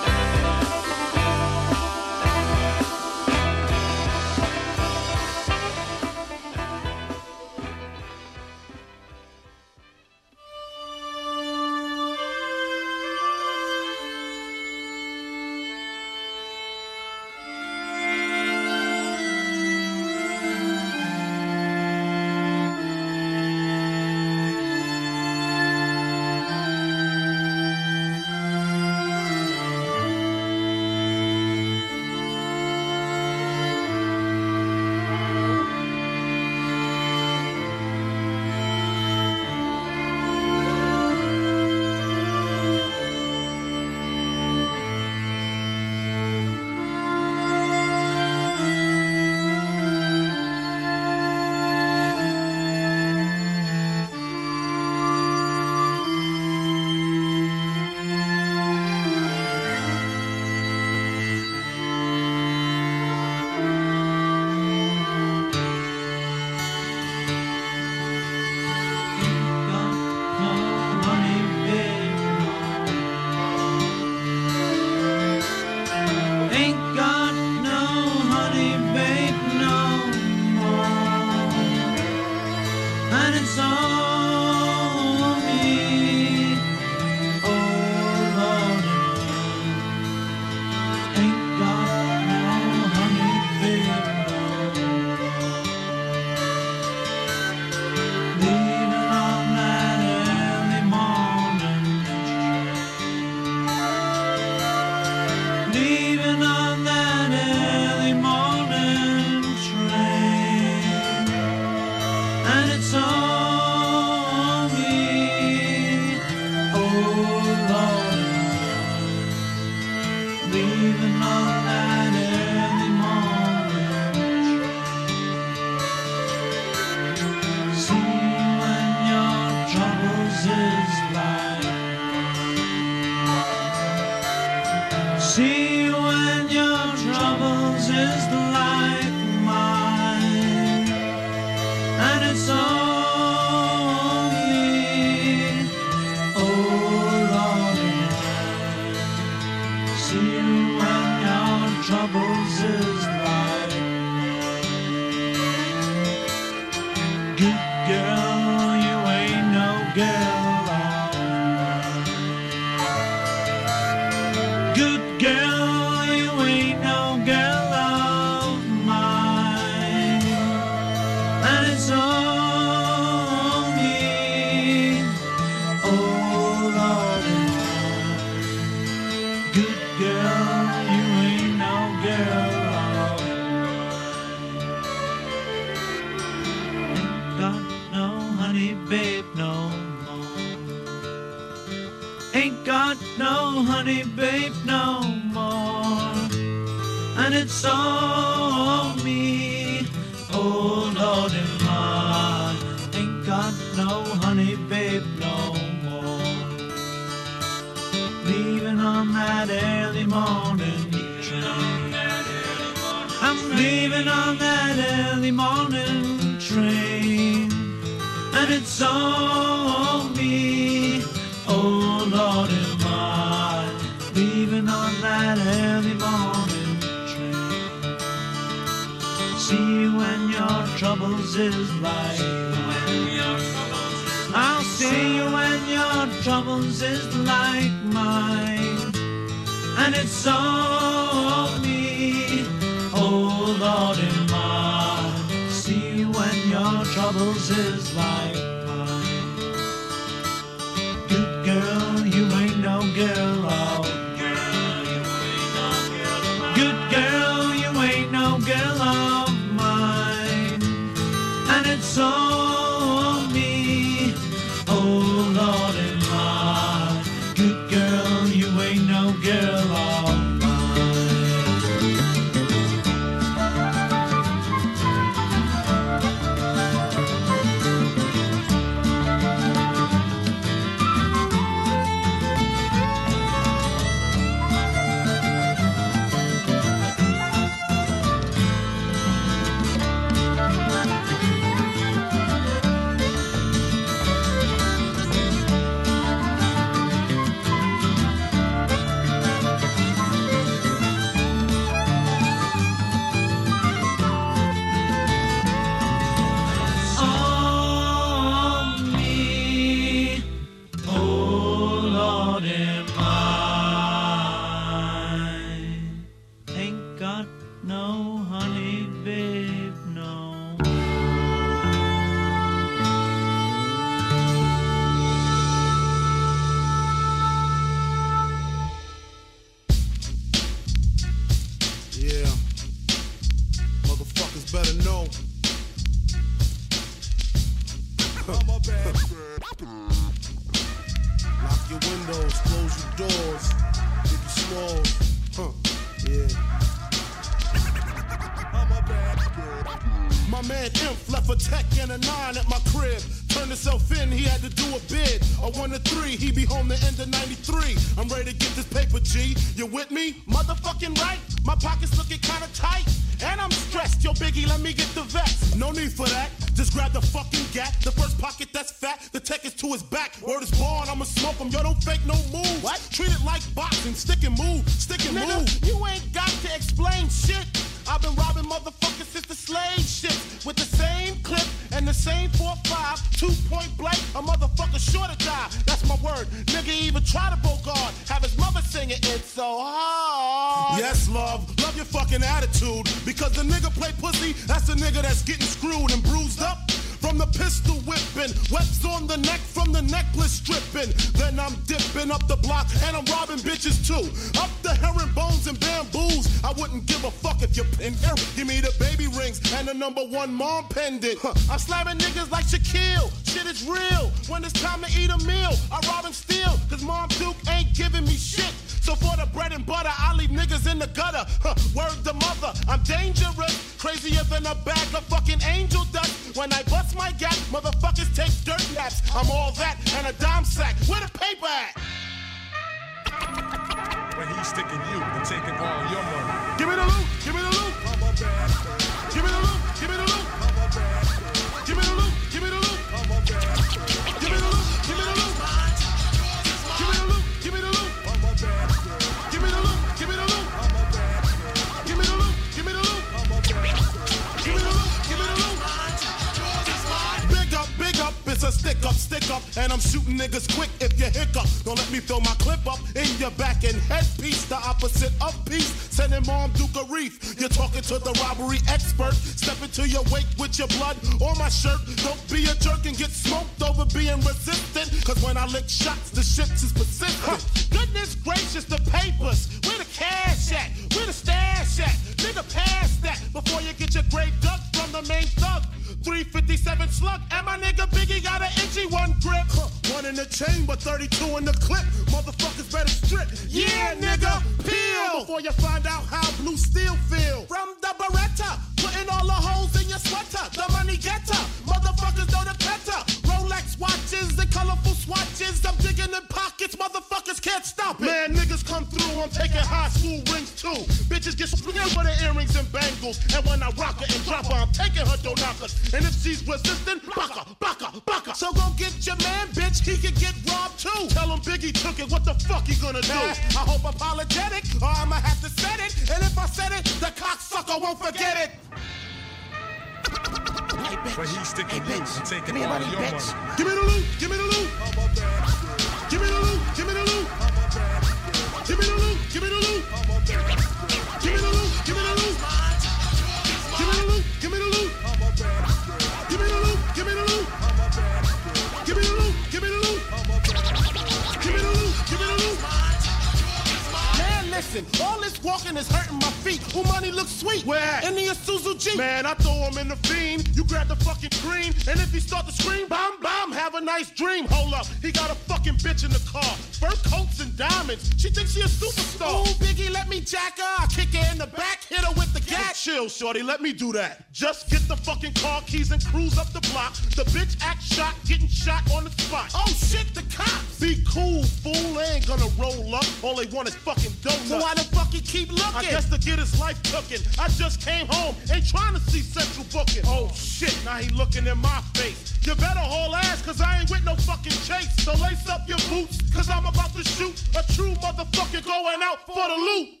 Sweet? Where? In the Isuzu Jeep. Man, I throw him in the fiend. You grab the fucking green, and if he start to scream, bomb, bomb, have a nice dream. Hold up, he got a fucking bitch in the car. Fur coats and diamonds. She thinks she a superstar. Ooh, Biggie, let me jack her. I kick her in the back, hit her with the gat. chill, shorty, let me do that. Just get the fucking car keys and cruise up the block. The bitch act shot, getting shot on the spot. Oh shit, the cops. Be cool, fool. They ain't gonna roll up. All they want is fucking donuts. So why the fuck he keep looking? I guess to get his life cooking. I just came home, ain't trying to see central booking. Oh shit, now he looking in my face. You better haul ass, cause I ain't with no fucking chase. So lace up your boots, cause I'm about to shoot a true motherfucker going out for the loot.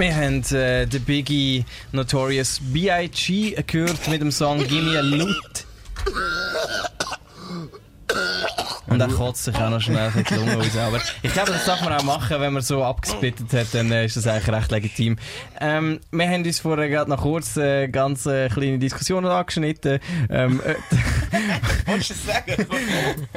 Wir haben äh, den Biggie Notorious B.I.G. gehört mit dem Song Gimme a Loot. Und er kotzt sich auch noch schnell in die Lunge raus. Aber ich glaube, das darf man auch machen, wenn man so abgespittet hat, dann äh, ist das eigentlich recht legitim. Ähm, wir haben uns vorher gerade noch kurz äh, ganz äh, kleine Diskussionen angeschnitten. Ähm, äh, Wolltest du sagen?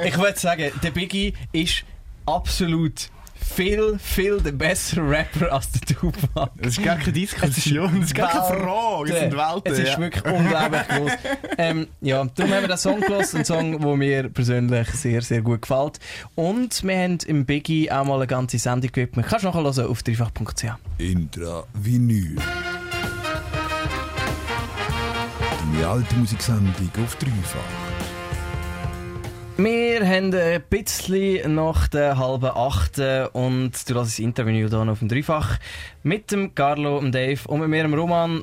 ich würde sagen, der Biggie ist absolut viel, viel der bessere Rapper als der Tupac. Das ist gar keine Diskussion, das ist gar keine Frage. Es sind Welten. Es ist ja. wirklich unglaublich groß. ähm, ja, darum haben wir den Song gehört, ein Song, der mir persönlich sehr, sehr gut gefällt. Und wir haben im Biggie auch mal eine ganze Sendung gewidmet. Kannst du nachher auf dreifach.ch. Intra Vinyl. Deine alte Musiksendung auf dreifach. Wir haben ein bisschen nach der halben Achten und du lässt das Interview hier auf dem Dreifach mit dem Carlo, dem Dave und mit mir, dem Roman.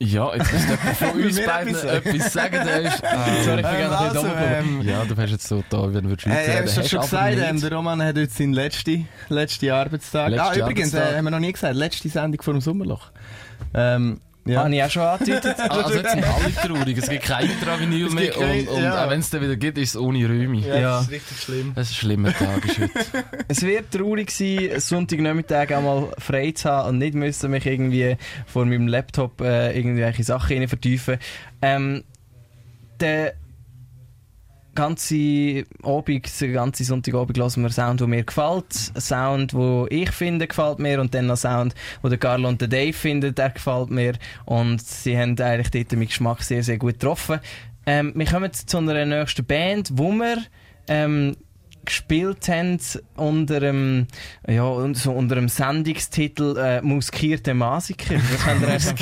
Ja, jetzt muss jemand von uns beiden etwas etwas sagen. Der ist, Sorry, ich bin Ähm, gerade ein bisschen also, ähm, ja, du wärst jetzt so da, wenn wir Schweizer Äh, reden. hast du Hast schon gesagt, ähm, der Roman hat heute seinen letzten, letzten Arbeitstag. Letzte ah, übrigens, äh, Arbeitstag. haben wir noch nie gesagt, letzte Sendung vor dem Sommerloch. Ähm, Ja. ja. Habe ich auch schon angedeutet. Also jetzt sind alle traurig, es gibt kein Intravinyl mehr kein- und, und ja. auch wenn es dann wieder gibt, ist es ohne Römi. Ja. Das ist richtig schlimm. Es ist ein schlimmer Tag ist heute. Es wird traurig sein, Sonntagnachmittag einmal frei zu haben und nicht müssen mich irgendwie vor meinem Laptop äh, irgendwelche Sachen rein vertiefen. Ähm, der ganze Abend, den ganzen Sonntagabend hören wir Sound, der mir gefällt. Sound, wo ich finde, gefällt mir. Und dann noch Sound, wo der Carlo und der Dave finden, der gefällt mir. Und sie haben eigentlich dort meinen Geschmack sehr, sehr gut getroffen. Ähm, wir kommen zu einer nächsten Band, wo wir ähm, gespielt haben unter dem, ja, so unter dem Sendungstitel äh, Muskierte Masiker. Das haben wir einfach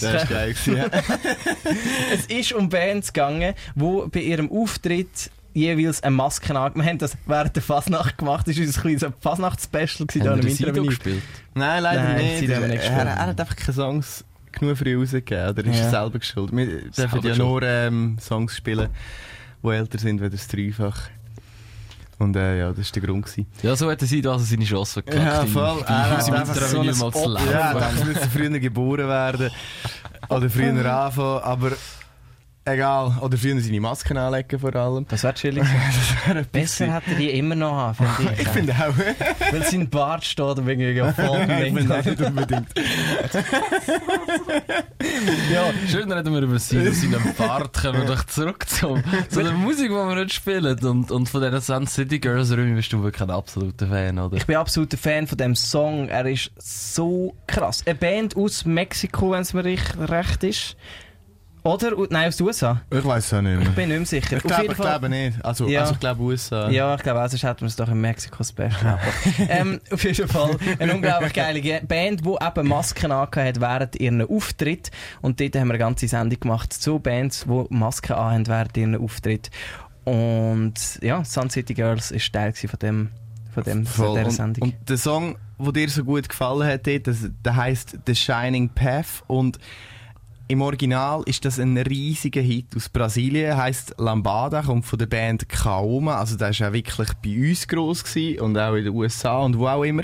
Das ist geil gewesen, ja. es ist um Bands gegangen, die bei ihrem Auftritt jeweils eine Maske an. Wir haben das während der Fasnacht gemacht. Das war unser kleines Fasnachts-Special Haben im wir Sido Interview. gespielt? Nein, leider Nein, nicht. sie haben wir nicht er, gespielt. er hat einfach keine Songs genug früh rausgegeben. Oder ist Ja. er selber geschuld? Wir dürfen ja nur ähm, Songs spielen, die älter sind als das Dreifach. Und äh, ja, das war der Grund. Gewesen. Ja, so hätte sie also seine Chance verkackt. Ja, voll. Er hat einfach so ein mal zu Opfer. laufen. Ja, er dachte, müsste früher geboren werden. Oder früher anfangen. Aber egal. Oder früher seine Masken anlegen vor allem. Das wäre chillig. Besser hätte er die immer noch haben, finde ich. Ich finde auch. Weil sein Bart steht und irgendwie ja voll ich finde auch nicht unbedingt. Ja, schön reden wir über seinen, seinen Bart. Kommen wir doch zurück zum, zu der Musik, die wir heute spielen. Und, und von diesen Sun City Girls, Remy, bist du wirklich ein absoluter Fan, oder? Ich bin absoluter Fan von dem Song. Er ist so krass. Eine Band aus Mexiko, wenn es mir recht, recht ist. Oder? Nein, aus den USA. Ich weiß es auch nicht mehr. Ich bin nicht mehr sicher. Ich glaube, glaube nicht. Also, Ja. also ich glaube USA. Ja, ich glaube sonst hätten wir es doch in Mexiko Special. Ähm, auf jeden Fall eine unglaublich geile Ge- Band, die eben Masken hat während ihren Auftritt. Und dort haben wir eine ganze Sendung gemacht zu Bands, die Masken anhaben während ihren Auftritt. Und ja, Sun City Girls ist Teil von dem, von dem, von dieser Und, Sendung. und der Song, der dir so gut gefallen hat, dort, das, der heißt The Shining Path und im Original ist das ein riesiger Hit aus Brasilien, heißt Lambada, kommt von der Band Kaoma, also der ist auch wirklich bei uns gewesen und auch in den USA und wo auch immer.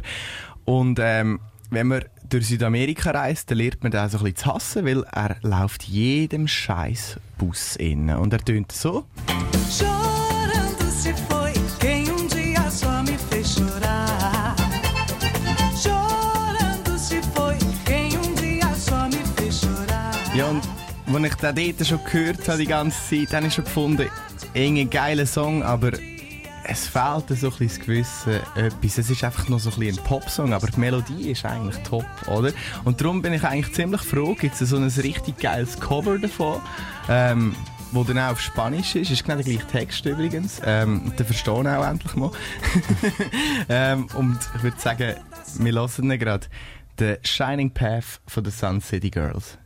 Und ähm, wenn man durch Südamerika reist, dann lernt man den auch so ein bisschen zu hassen, weil er läuft jedem scheiß Bus innen und er tönt so. Chorando als ich den dort schon gehört habe, die ganze Zeit, habe ich schon gefunden, irgendein geiler Song, aber es fehlt so ein bisschen gewisse etwas. Es ist einfach noch so ein ein Popsong, aber die Melodie ist eigentlich top, oder? Und darum bin ich eigentlich ziemlich froh, gibt es so ein richtig geiles Cover davon, ähm, wo dann auch auf Spanisch ist. Ist genau der gleiche Text übrigens. Ähm, den verstehen auch endlich mal. ähm, und ich würde sagen, wir hören ihn gerade. The Shining Path von den Sun City Girls.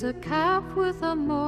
There's a calf with a mournful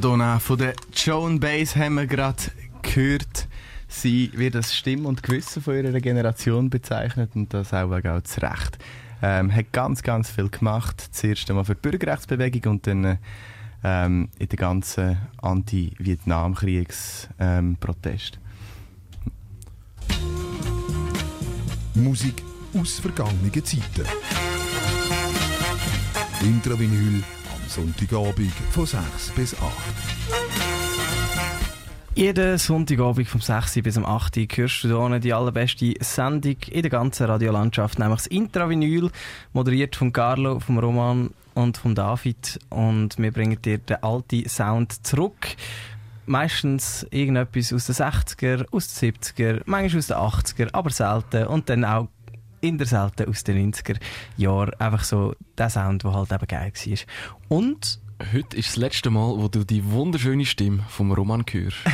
Donna Donna von der Joan Baez haben wir gerade gehört. Sie wird als Stimme und Gewissen von ihrer Generation bezeichnet und das auch, auch zu Recht. Ähm, hat ganz, ganz viel gemacht. Zuerst einmal für die Bürgerrechtsbewegung und dann ähm, in den ganzen Anti-Vietnamkriegs-Protest. Ähm. Musik aus vergangenen Zeiten. Intravinyl Sonntagabend von 6 bis 8. Jeden Sonntagabend vom 6 bis um 8 Uhr hörst du hier die allerbeste Sendung in der ganzen Radiolandschaft, nämlich das Intravinyl, moderiert von Carlo, vom Roman und von David. Und wir bringen dir den alten Sound zurück. Meistens irgendetwas aus den 60er, aus den 70er, manchmal aus den 80er, aber selten. Und dann auch in der selten aus den 90er Jahren. Einfach so der Sound, der halt eben geil war. Und Heute ist das letzte Mal, wo du die wunderschöne Stimme vom Roman hörst.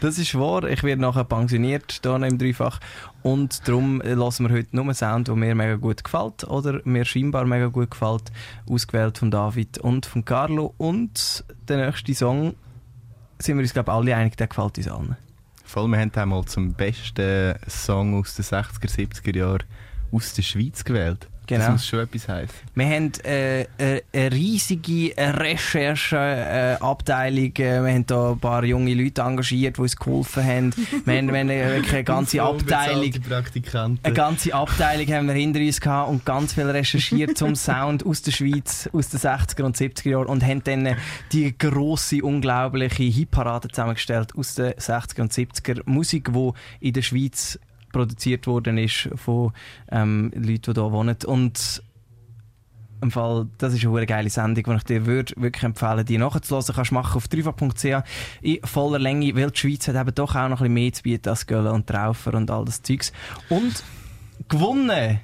Das ist wahr. Ich werde nachher pensioniert hier im Dreifach. Und darum lassen wir heute nur einen Sound, der mir mega gut gefällt. Oder mir scheinbar mega gut gefällt. Ausgewählt von David und von Carlo. Und der nächste Song sind wir uns, glaube ich, alle einig, der gefällt uns allen. Voll, wir haben einmal zum besten Song aus den 60er, 70er Jahren aus der Schweiz gewählt. Genau. Das muss schon etwas heißen. Wir haben äh, äh, eine riesige Rechercheabteilung. Äh, wir haben da ein paar junge Leute engagiert, die uns geholfen haben. Wir haben, wir haben wirklich eine ganze Abteilung. Eine ganze Abteilung haben wir hinter uns gehabt und ganz viel recherchiert zum Sound aus der Schweiz, aus den 60er und 70er Jahren und haben dann die grosse, unglaubliche Hitparade zusammengestellt aus den 60er und 70er. Musik, die in der Schweiz produziert worden ist von ähm, Leuten, die hier wohnen. Und im Fall, das ist eine geile Sendung, die ich dir würd wirklich empfehlen die nachzuhören. Kannst du machen auf dreifach.ch in voller Länge, weil die Schweiz hat eben doch auch noch ein bisschen mehr zu bieten als Gölle und Traufer und all das Zeugs. Und gewonnen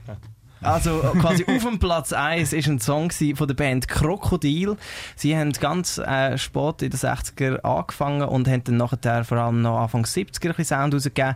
Also quasi auf dem Platz 1 ist ein Song von der Band Krokodil. Sie haben ganz äh, spät in den 60er angefangen und haben dann nachher vor allem noch Anfang 70er ein bisschen Sound rausgegeben.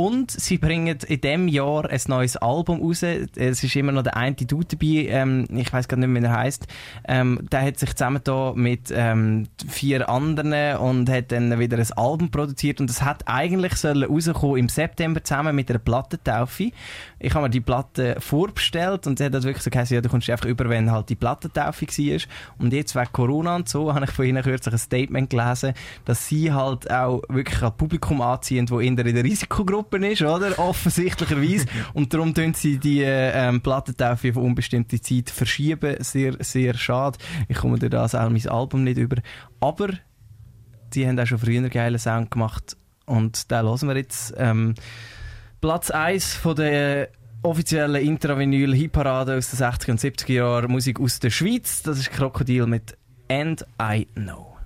Und sie bringen in diesem Jahr ein neues Album raus. Es ist immer noch der eine Dude dabei, ähm, ich weiß gar nicht mehr, wie er heißt. Ähm, der hat sich zusammen da mit ähm, vier anderen und hat dann wieder ein Album produziert. Und das hat eigentlich sollen rauskommen im September zusammen mit einer Plattentaufe. Ich habe mir die Platte vorbestellt und sie hat das wirklich so geheißen, ja, du kommst einfach über, wenn halt die Plattentaufe war. Und jetzt wegen Corona und so habe ich von ihnen kürzlich ein Statement gelesen, dass sie halt auch wirklich ein Publikum anziehen, wo in der Risikogruppe ist, oder? Offensichtlicherweise. und darum tun sie die äh, ähm, Plattentaufe auf unbestimmte Zeit verschieben. Sehr, sehr schade. Ich komme dir das auch mein Album nicht über. Aber die haben auch schon früher einen geilen Sound gemacht und den hören wir jetzt. Ähm, Platz 1 von der offiziellen Intravinyl Hitparade aus den 60er und 70er Jahren Musik aus der Schweiz. Das ist Krokodil mit And I Know.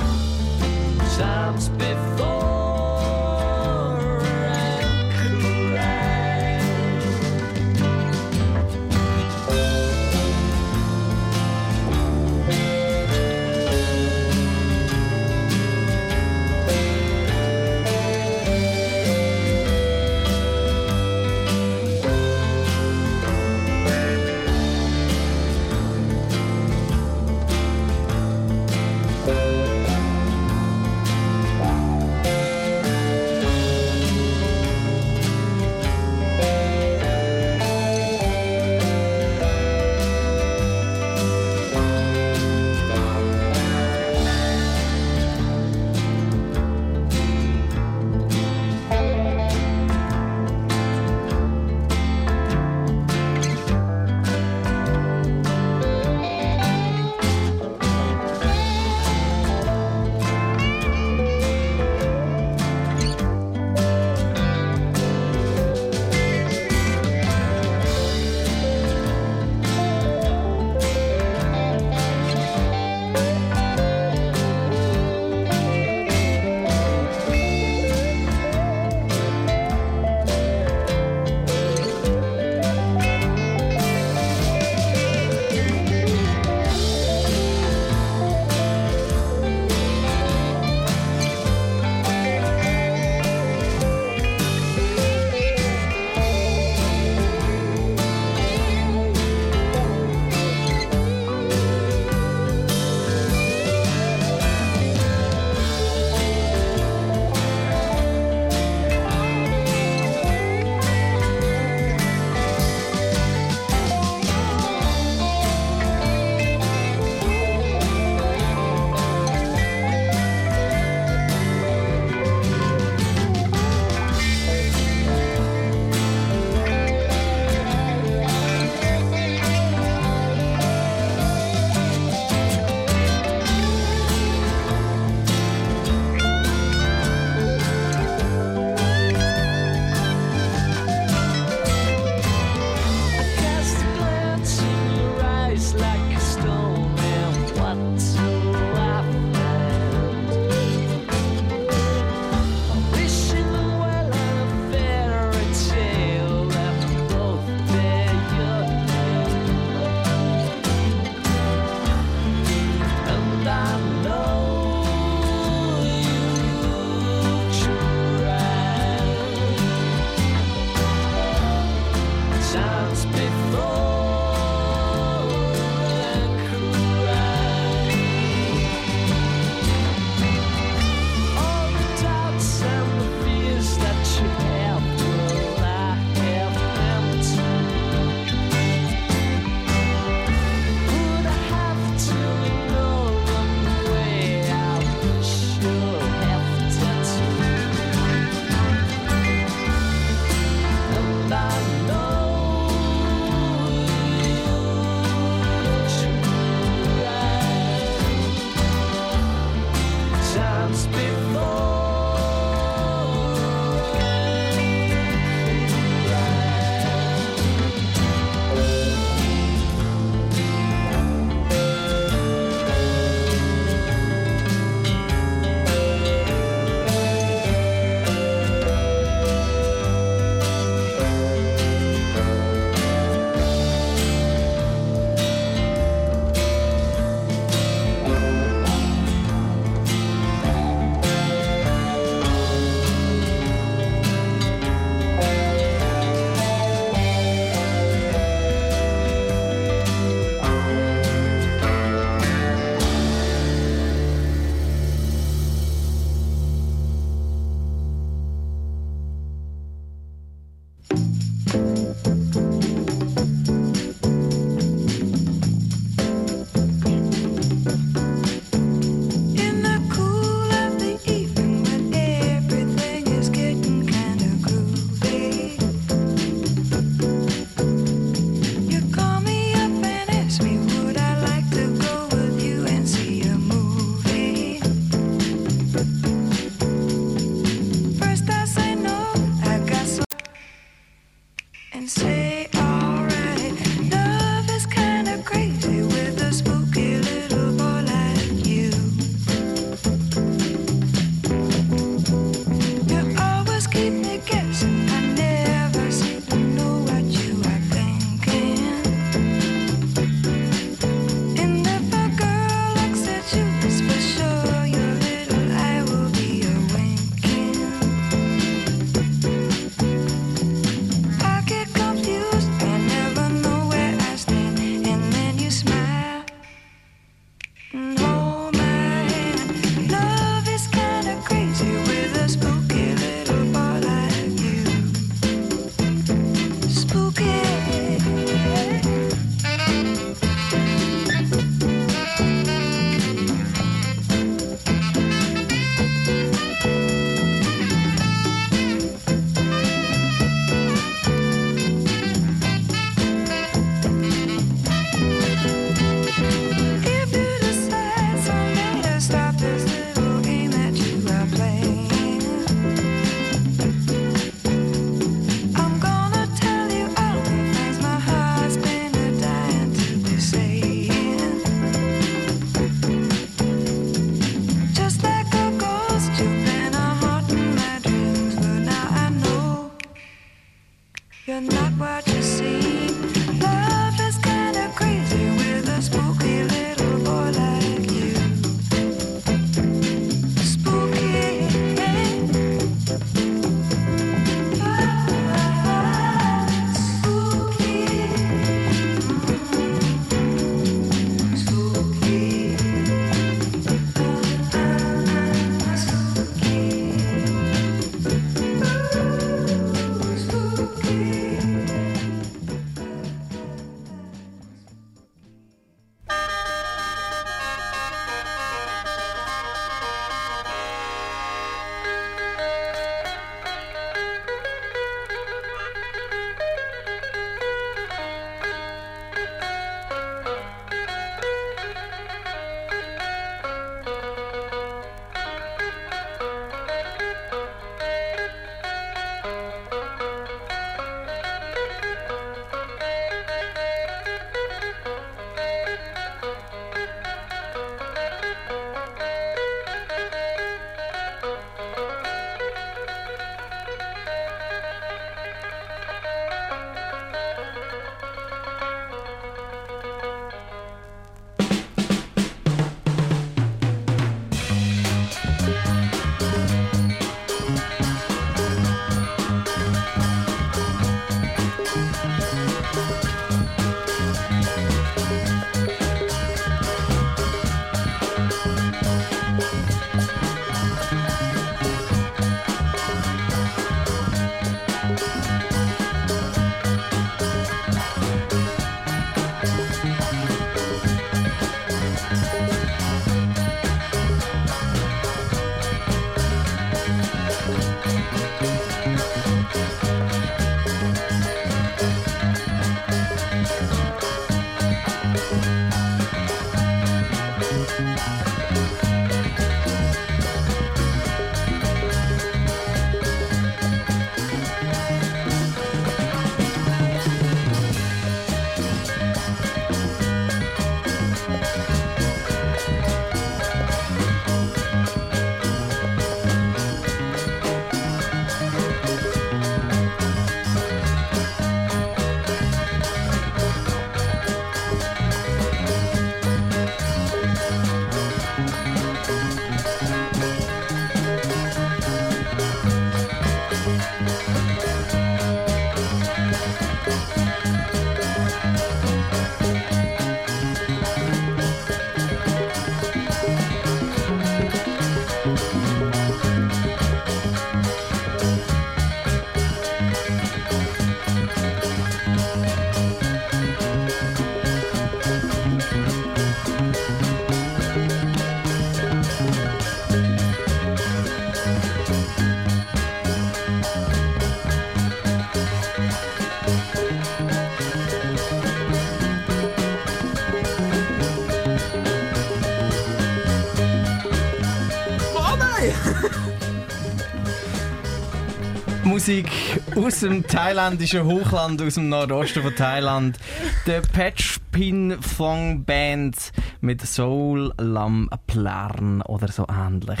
Musik aus dem thailändischen Hochland, aus dem Nordosten von Thailand. Der Patch Pin Thong Band mit Soul Lam Plan oder so ähnlich.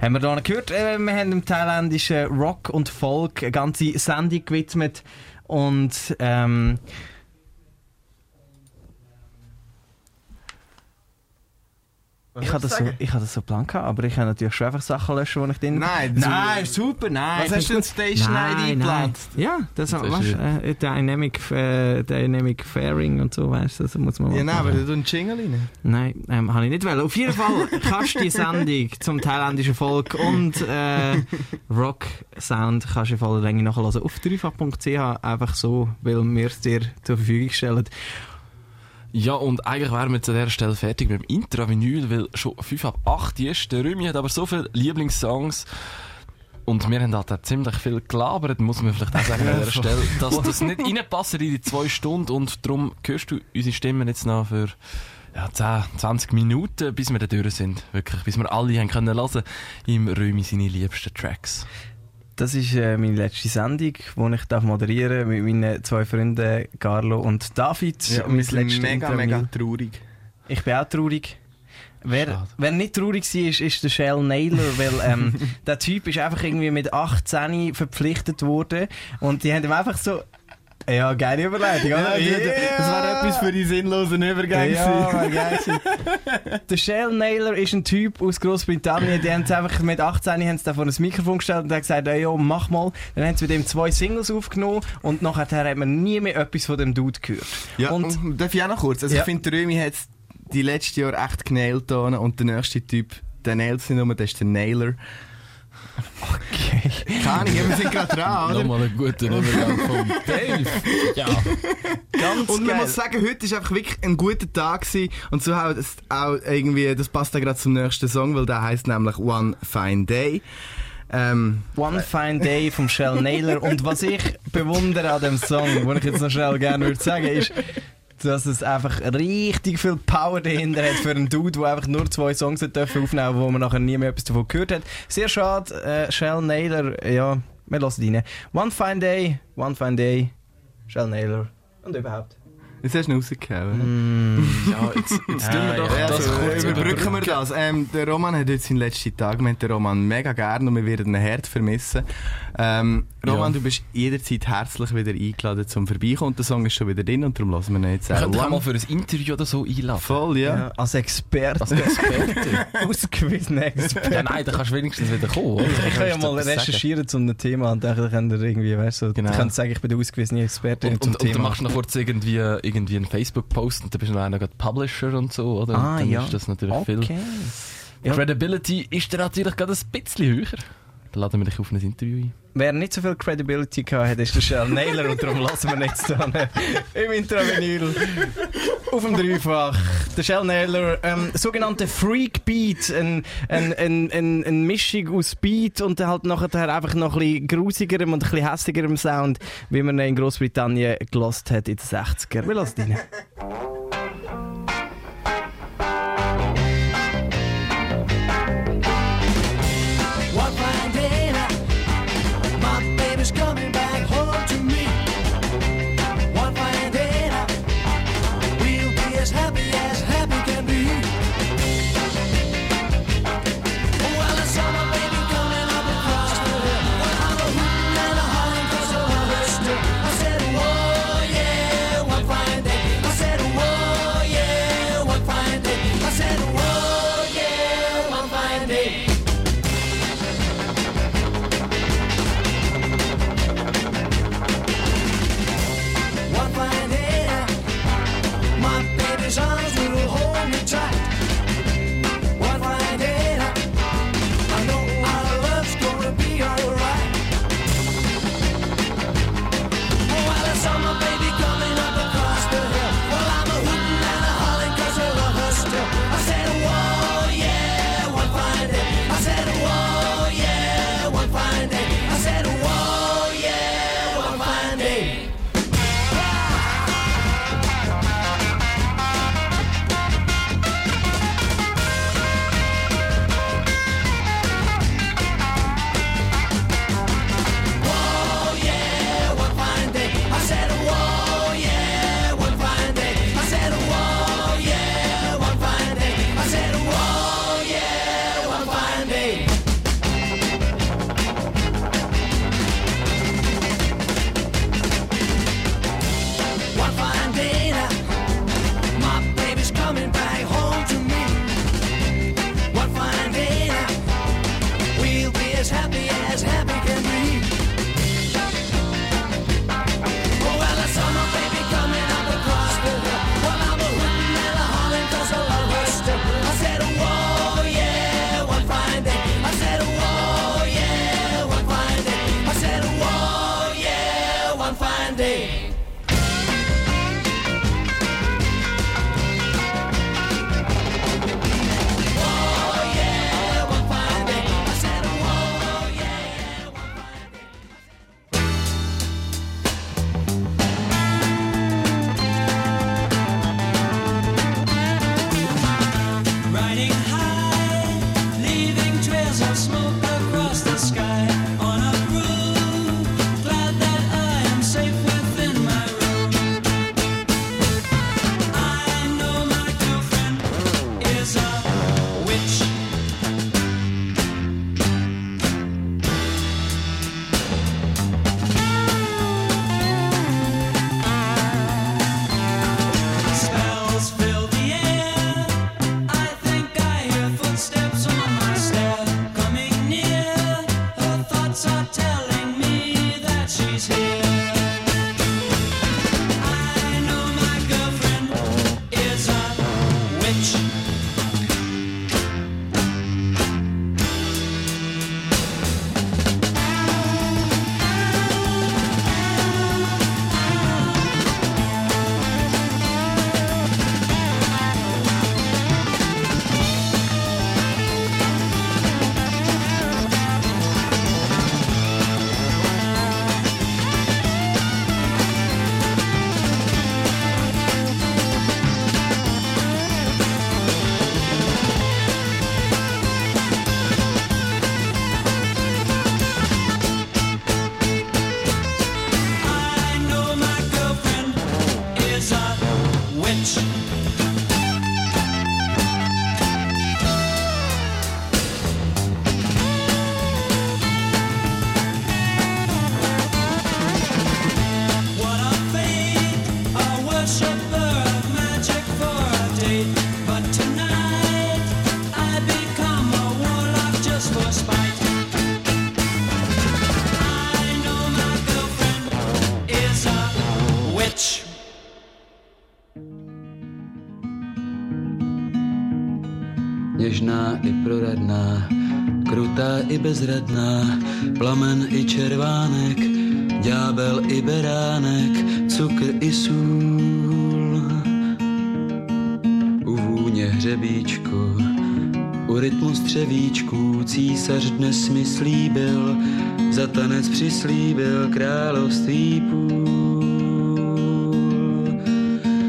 Haben wir da gehört? Äh, wir haben dem thailändischen Rock und Folk eine ganze Sendung gewidmet und ähm, habe das, so, ich habe das so plan gehabt, aber ich habe natürlich schon einfach Sachen löschen, die ich drin... Nein, nein, super, nein. Was hast du denn Station ID geplant? Ja, das, Das ist weißt, äh, Dynamic, äh, Dynamic Fairing und so, weißt du, das muss man Ja, nein, aber du tust einen Jingle rein. Nein, ähm, habe ich nicht wollen. Auf jeden Fall kannst du die Sendung zum thailändischen Volk und äh, Rock-Sound kannst du in voller Länge nachhören auf dreifach.ch, einfach so, weil wir es dir zur Verfügung stellen. Ja, und eigentlich wären wir zu dieser Stelle fertig mit dem Intravinyl, weil schon 5 ab 8 ist. Der Rümi hat aber so viele Lieblingssongs. Und wir haben halt auch ziemlich viel gelabert, muss man vielleicht auch sagen an dieser Stelle, dass das nicht reinpasst in die zwei Stunden und darum hörst du unsere Stimmen jetzt noch für ja, 10, 20 Minuten, bis wir da durch sind. Wirklich, bis wir alle haben können hören im Rümi seine liebsten Tracks. Das ist äh, meine letzte Sendung, die ich darf moderieren mit meinen zwei Freunden Carlo und David. Ja, Mein wir sind letztes mega, Intravinyl. mega traurig. Ich bin auch traurig. Wer, Schade. wer nicht traurig war, ist, ist der Shell Naylor, weil ähm, der Typ ist einfach irgendwie mit 18 verpflichtet worden und die haben ihm einfach so... Ja, geile Überleitung, oder? Ja, yeah. Das wäre etwas für die sinnlosen Übergänge. Ja, geil. Der Shell Naylor ist ein Typ aus Großbritannien, die haben es einfach mit 18 haben sie vor ein Mikrofon gestellt und haben gesagt, ey, yo, mach mal. Dann haben sie mit ihm zwei Singles aufgenommen und nachher hat man nie mehr etwas von dem Dude gehört. Ja, und und, darf ich auch noch kurz? Also Ja. ich finde, der Römi hat die letzten Jahre echt da und der nächste Typ, der nur, das ist der Nailer. Okay. Keine Ahnung, wir sind gerade dran, oder? Nochmal einen guten Übergang von Dave. Ja. Ganz Und man geil. muss sagen, heute war einfach wirklich ein guter Tag gewesen. Und so auch, das, auch irgendwie, das passt auch gerade zum nächsten Song, weil der heißt nämlich One Fine Day. Ähm, One Fine Day vom Shell Naylor. Und was ich bewundere an dem Song, was ich jetzt noch schnell gerne würde sagen, ist, dass es einfach richtig viel Power dahinter hat für einen Dude, der einfach nur zwei Songs hat dürfen aufnehmen wo man nachher nie mehr etwas davon gehört hat. Sehr schade, äh, Shell Naylor, ja, wir lassen rein. One Fine Day, One Fine Day, Shell Naylor und überhaupt. Jetzt hast du ihn rausgehauen. Ja, jetzt, jetzt tun wir Ja, doch Ja, das also, kurz überbrücken wir das. Ähm, der Roman hat heute seinen letzten Tag. Wir haben den Roman mega gern und wir werden ihn hart vermissen. Ähm, Roman, Ja. du bist jederzeit herzlich wieder eingeladen zum Vorbeikommen. Und der Song ist schon wieder drin und darum lassen wir ihn jetzt Wir auch. könnten dich auch mal für ein Interview oder so einladen. Voll, ja. als Experte. Als Experte. Ausgewiesener Experte. ja, nein, dann kannst du wenigstens wieder kommen. Oder? Ich kann ja mal recherchieren zu einem Thema und dann könnt ihr irgendwie, weißt du, Genau. genau. könnt sagen, ich bin der ausgewiesene Experte Und, zum und, und dann Thema. machst du noch kurz irgendwie, irgendwie einen Facebook-Post und dann bist du noch einer gerade Publisher und so, oder? Ah, und dann ja. ist das natürlich okay. viel. Ja. Credibility ist dann natürlich gerade ein bisschen höher. Dann laden wir dich auf ein Interview ein. Wer nicht so viel Credibility gehabt hat, ist der Shell Naylor und darum lassen wir jetzt da im Intravinyl auf dem Dreifach. Der Shell Naylor, ähm, sogenannte Freak Beat, ein, ein, ein, ein, ein Mischung aus Beat und halt nachher einfach noch ein bisschen grusigerem und ein bisschen hässigerem Sound, wie man ihn in Großbritannien gelost hat in den 60er. Wir lassen rein. I bezradná, plamen i červánek, ďábel i beránek, cukr i sůl. U vůně hřebíčku, u rytmu střevíčků císař dnes mi slíbil, za tanec přislíbil království půl.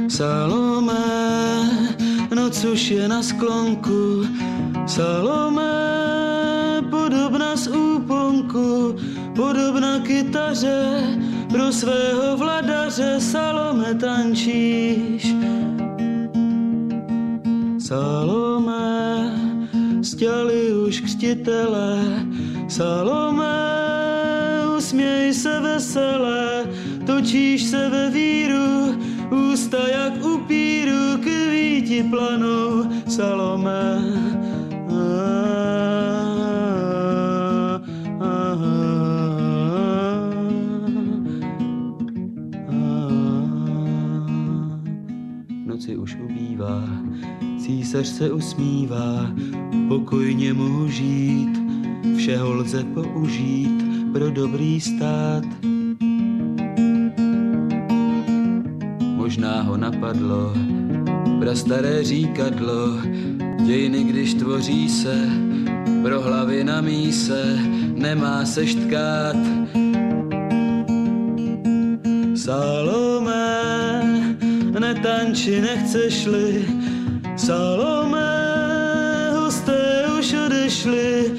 Salome, noc už je na sklonku, Salome, podobna kytaře, pro svého vladaře Salome tančíš. Salome, stěli už křtitele, Salome, se usmívá, pokojně mohu žít, všeho lze použít pro dobrý stát. Možná ho napadlo, prastaré říkadlo, dějiny, když tvoří se, pro hlavy na míse, nemá se štkát. Salome, netanči, nechceš-li, odešli,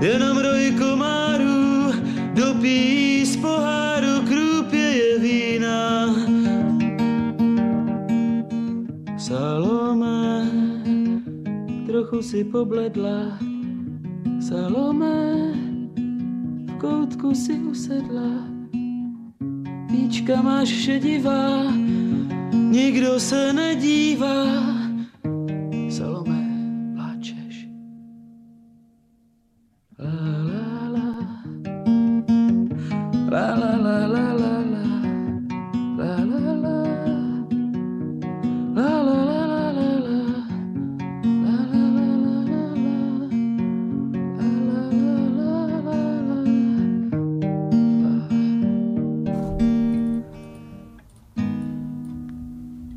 jenom roj komárů, dopíjí z poháru, krůpěje vína. Salome, trochu si pobledla, Salome, v koutku si usedla. Víčka máš šedivá, nikdo se nedívá.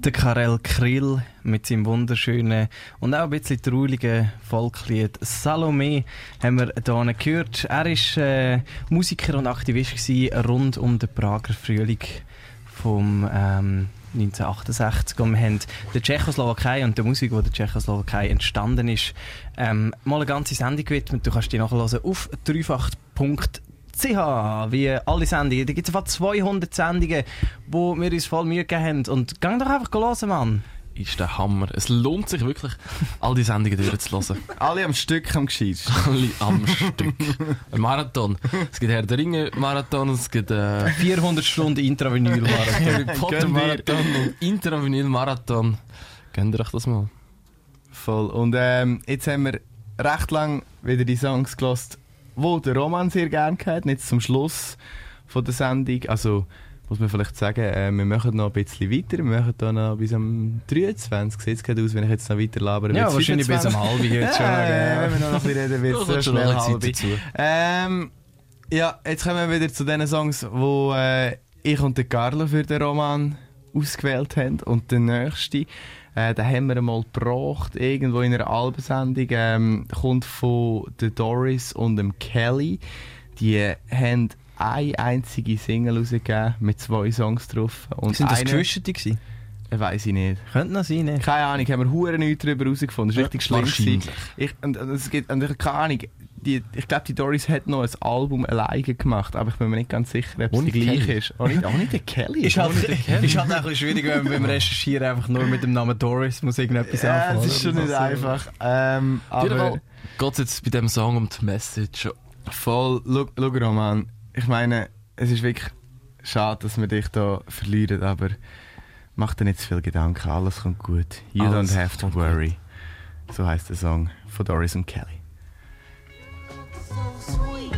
Der Karel Krill mit seinem wunderschönen und auch ein bisschen traurigen Volkslied Salome haben wir hier gehört. Er war äh, Musiker und Aktivist rund um den Prager Frühling vom ähm, 1968 und wir haben der Tschechoslowakei und der Musik, die der Tschechoslowakei entstanden ist, ähm, mal eine ganze Sendung gewidmet. Du kannst die nachhören auf dreifach.ch wie alle Sendungen. Da gibt es fast 200 Sendungen, wo wir uns voll Mühe gegeben haben. Und gang doch einfach hören, Mann. Ist der Hammer. Es lohnt sich wirklich, all die Sendungen durchzuhören. Alle am Stück am gescheitsten. Alle am Stück. Ein Marathon. Es gibt Herr der Ringe Marathon, es gibt äh, 400 Stunden Intravinyl Harry Marathon. Potter Marathon und Intravinyl Marathon. Gönnt ihr euch das mal? Voll. Und ähm, jetzt haben wir recht lang wieder die Songs gelost, wo der Roman sehr gerne gehört, jetzt zum Schluss von der Sendung. Also muss man vielleicht sagen, äh, wir machen noch ein bisschen weiter. Wir machen da noch bis am 23. Sieht es gerade aus, wenn ich jetzt noch weiter labere. Ja, wahrscheinlich bis 25. am halben geht's schon, Ja, wenn wir noch ein bisschen reden, wird es schnell dazu. Ähm, ja, jetzt kommen wir wieder zu den Songs, wo äh, ich und der Carlo für den Roman ausgewählt haben. Und der nächste, äh, den haben wir mal gebracht, irgendwo in einer Albensendung, ähm, kommt von der Doris und dem Kelly. Die haben eine einzige Single rausgegeben mit zwei Songs drauf. Und Sind das Geschwisterte gewesen? Äh, Weiss ich nicht. Könnte noch sein, ne? Keine Ahnung, haben wir hure nichts darüber herausgefunden. Das ist richtig schlimm. wahrscheinlich. gewesen. Ich, und, und es gibt, und ich, keine Ahnung, die, ich glaube, die Doris hat noch ein Album alleine gemacht, aber ich bin mir nicht ganz sicher, ob es die gleiche Kelly. ist. Auch nicht, auch nicht der Kelly. Ist halt, Ohne den Kelly. ist halt auch ein bisschen schwierig, wenn man beim Recherchieren einfach nur mit dem Namen Doris muss irgendetwas ja, anfangen. es ist schon nicht einfach. Ähm, aber geht es jetzt bei diesem Song um die Message. voll, schau, schau Roman, ich meine, es ist wirklich schade, dass wir dich da verlieren, aber mach dir nicht zu viel Gedanken, alles kommt gut. You Alles don't have to kommt gut. worry. So heißt der Song von Doris und Kelly. sweet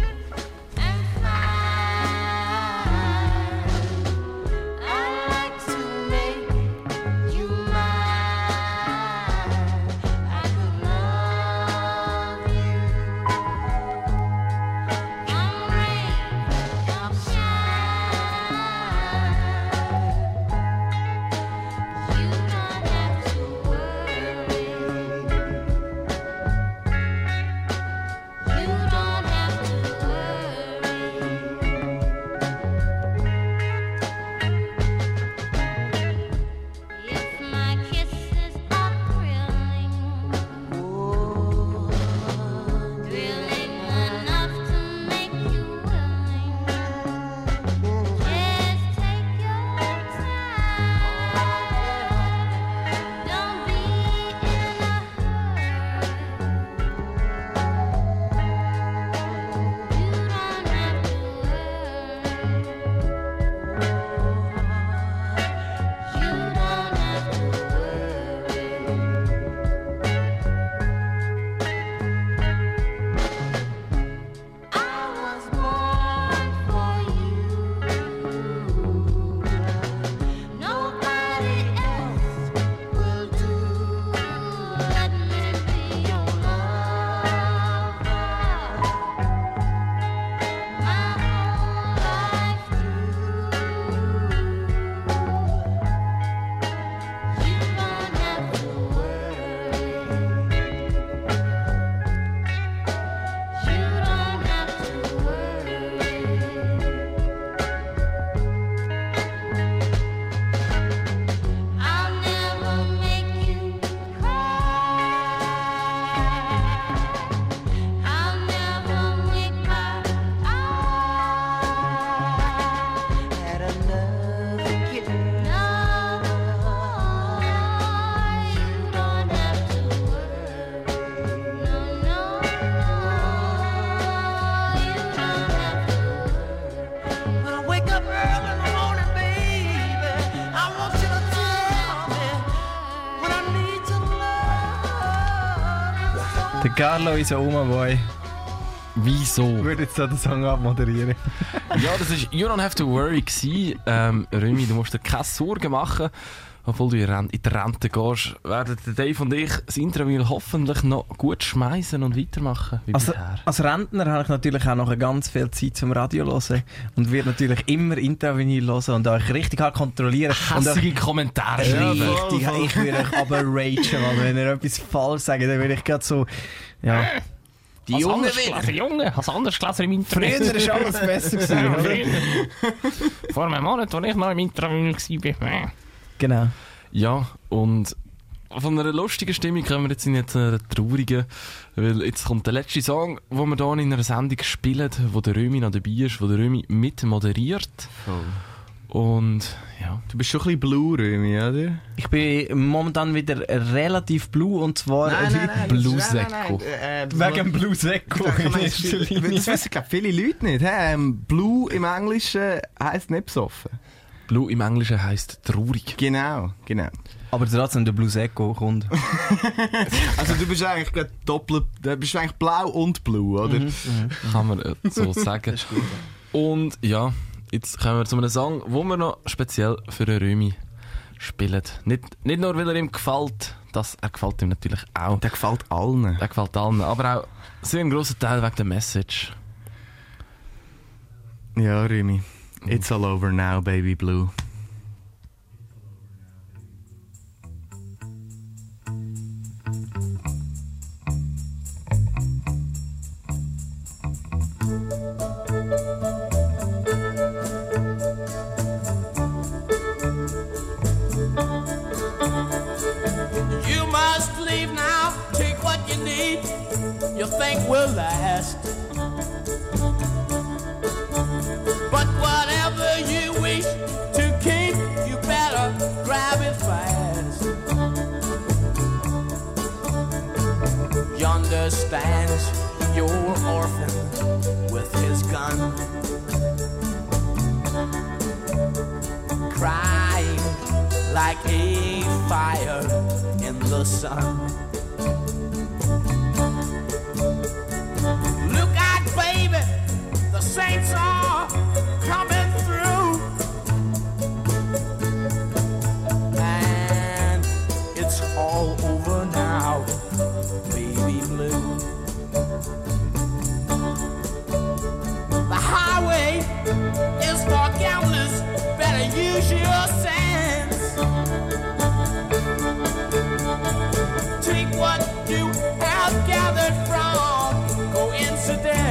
Carlo ein Oma-Boy. Wieso? würde jetzt den Song abmoderieren. Ja, das ist You Don't Have to Worry gewesen. Ähm, Römi, du musst dir keine Sorgen machen. Obwohl du in die Rente gehst, werden Dave und ich das Interview hoffentlich noch gut schmeißen und weitermachen wie Also, als Rentner habe ich natürlich auch noch ganz viel Zeit zum Radio hören und werde natürlich immer Intervenir hören und euch richtig hart kontrollieren. Hässige Kommentare Ja, schreiben. richtig, ich würde euch aber ragen, weil wenn ihr etwas falsch sagt, dann würde ich gerade so, ja. Die Als Jungen anders will- gelesen, Junge, als anders gelesen im Internet. Früher war alles besser, gewesen, Ja. Vor einem Monat, als ich noch im Interview war. Genau. Ja, und von einer lustigen Stimmung kommen wir jetzt in eine traurige, weil jetzt kommt der letzte Song, den wir hier in einer Sendung spielen, wo der Römi noch dabei ist, wo der Römi mit moderiert. Und ja. Du bist schon ein bisschen blue, Römi, oder? Ich bin momentan wieder relativ blue und zwar Blue Secco. Wegen Blue Secco in erster Linie. Das wissen, glaube viele Leute nicht. hä? Ähm, blue im Englischen heisst nicht besoffen. Blue im Englischen heisst traurig. Genau, genau. Aber trotzdem der Blue Secco kommt. Also du bist eigentlich doppelt, du bist eigentlich blau und blue, oder? Kann man äh, so sagen. Und ja, jetzt kommen wir zu einem Song, wo wir noch speziell für den Römi spielen. Nicht, nicht nur, weil er ihm gefällt, das, er gefällt ihm natürlich auch. Der gefällt allen. Der gefällt allen, aber auch sehr ein grosser Teil wegen der Message. Ja, Römi. It's all over now, baby blue. A fire in the sun. Look out, baby, the saints are coming through. And it's all over now, baby blue. accident.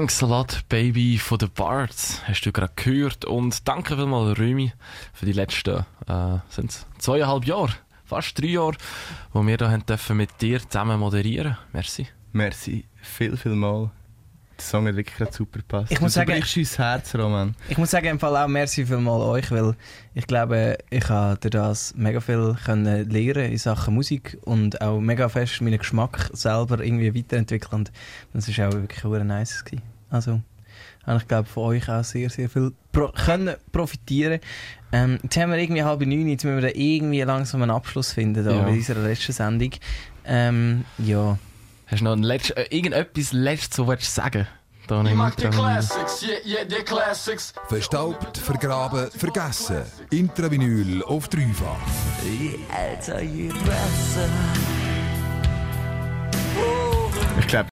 Thanks a lot, Baby, von den Bards. Hast du gerade gehört. Und danke vielmals, Römi, für die letzten äh, sind's zweieinhalb Jahre, fast drei Jahre, wo wir da haben dürfen mit dir zusammen moderieren. Merci. Merci viel, viel mal. Der Song hat wirklich gerade super gepasst. Ich muss Du sagen- brichst uns Herz, Roman. Ich muss sagen, im Fall auch merci vielmal euch, weil ich glaube, ich habe durch das mega viel können lernen in Sachen Musik und auch mega fest meinen Geschmack selber irgendwie weiterentwickeln. Und das ist auch wirklich nice gewesen. Also, habe ich glaube von euch auch sehr, sehr viel pro können profitieren. Ähm, jetzt haben wir irgendwie halb neun, jetzt müssen wir da irgendwie langsam einen Abschluss finden da Ja. bei unserer letzten Sendung. Ähm, ja. Hast du noch ein letzt, äh, irgendetwas Letztes, so willst du sagen? Da Ich mag die. Classics, yeah, yeah, die Classics. Verstaubt, vergraben, vergessen. Intravinyl auf dreifach. Älter, je besser.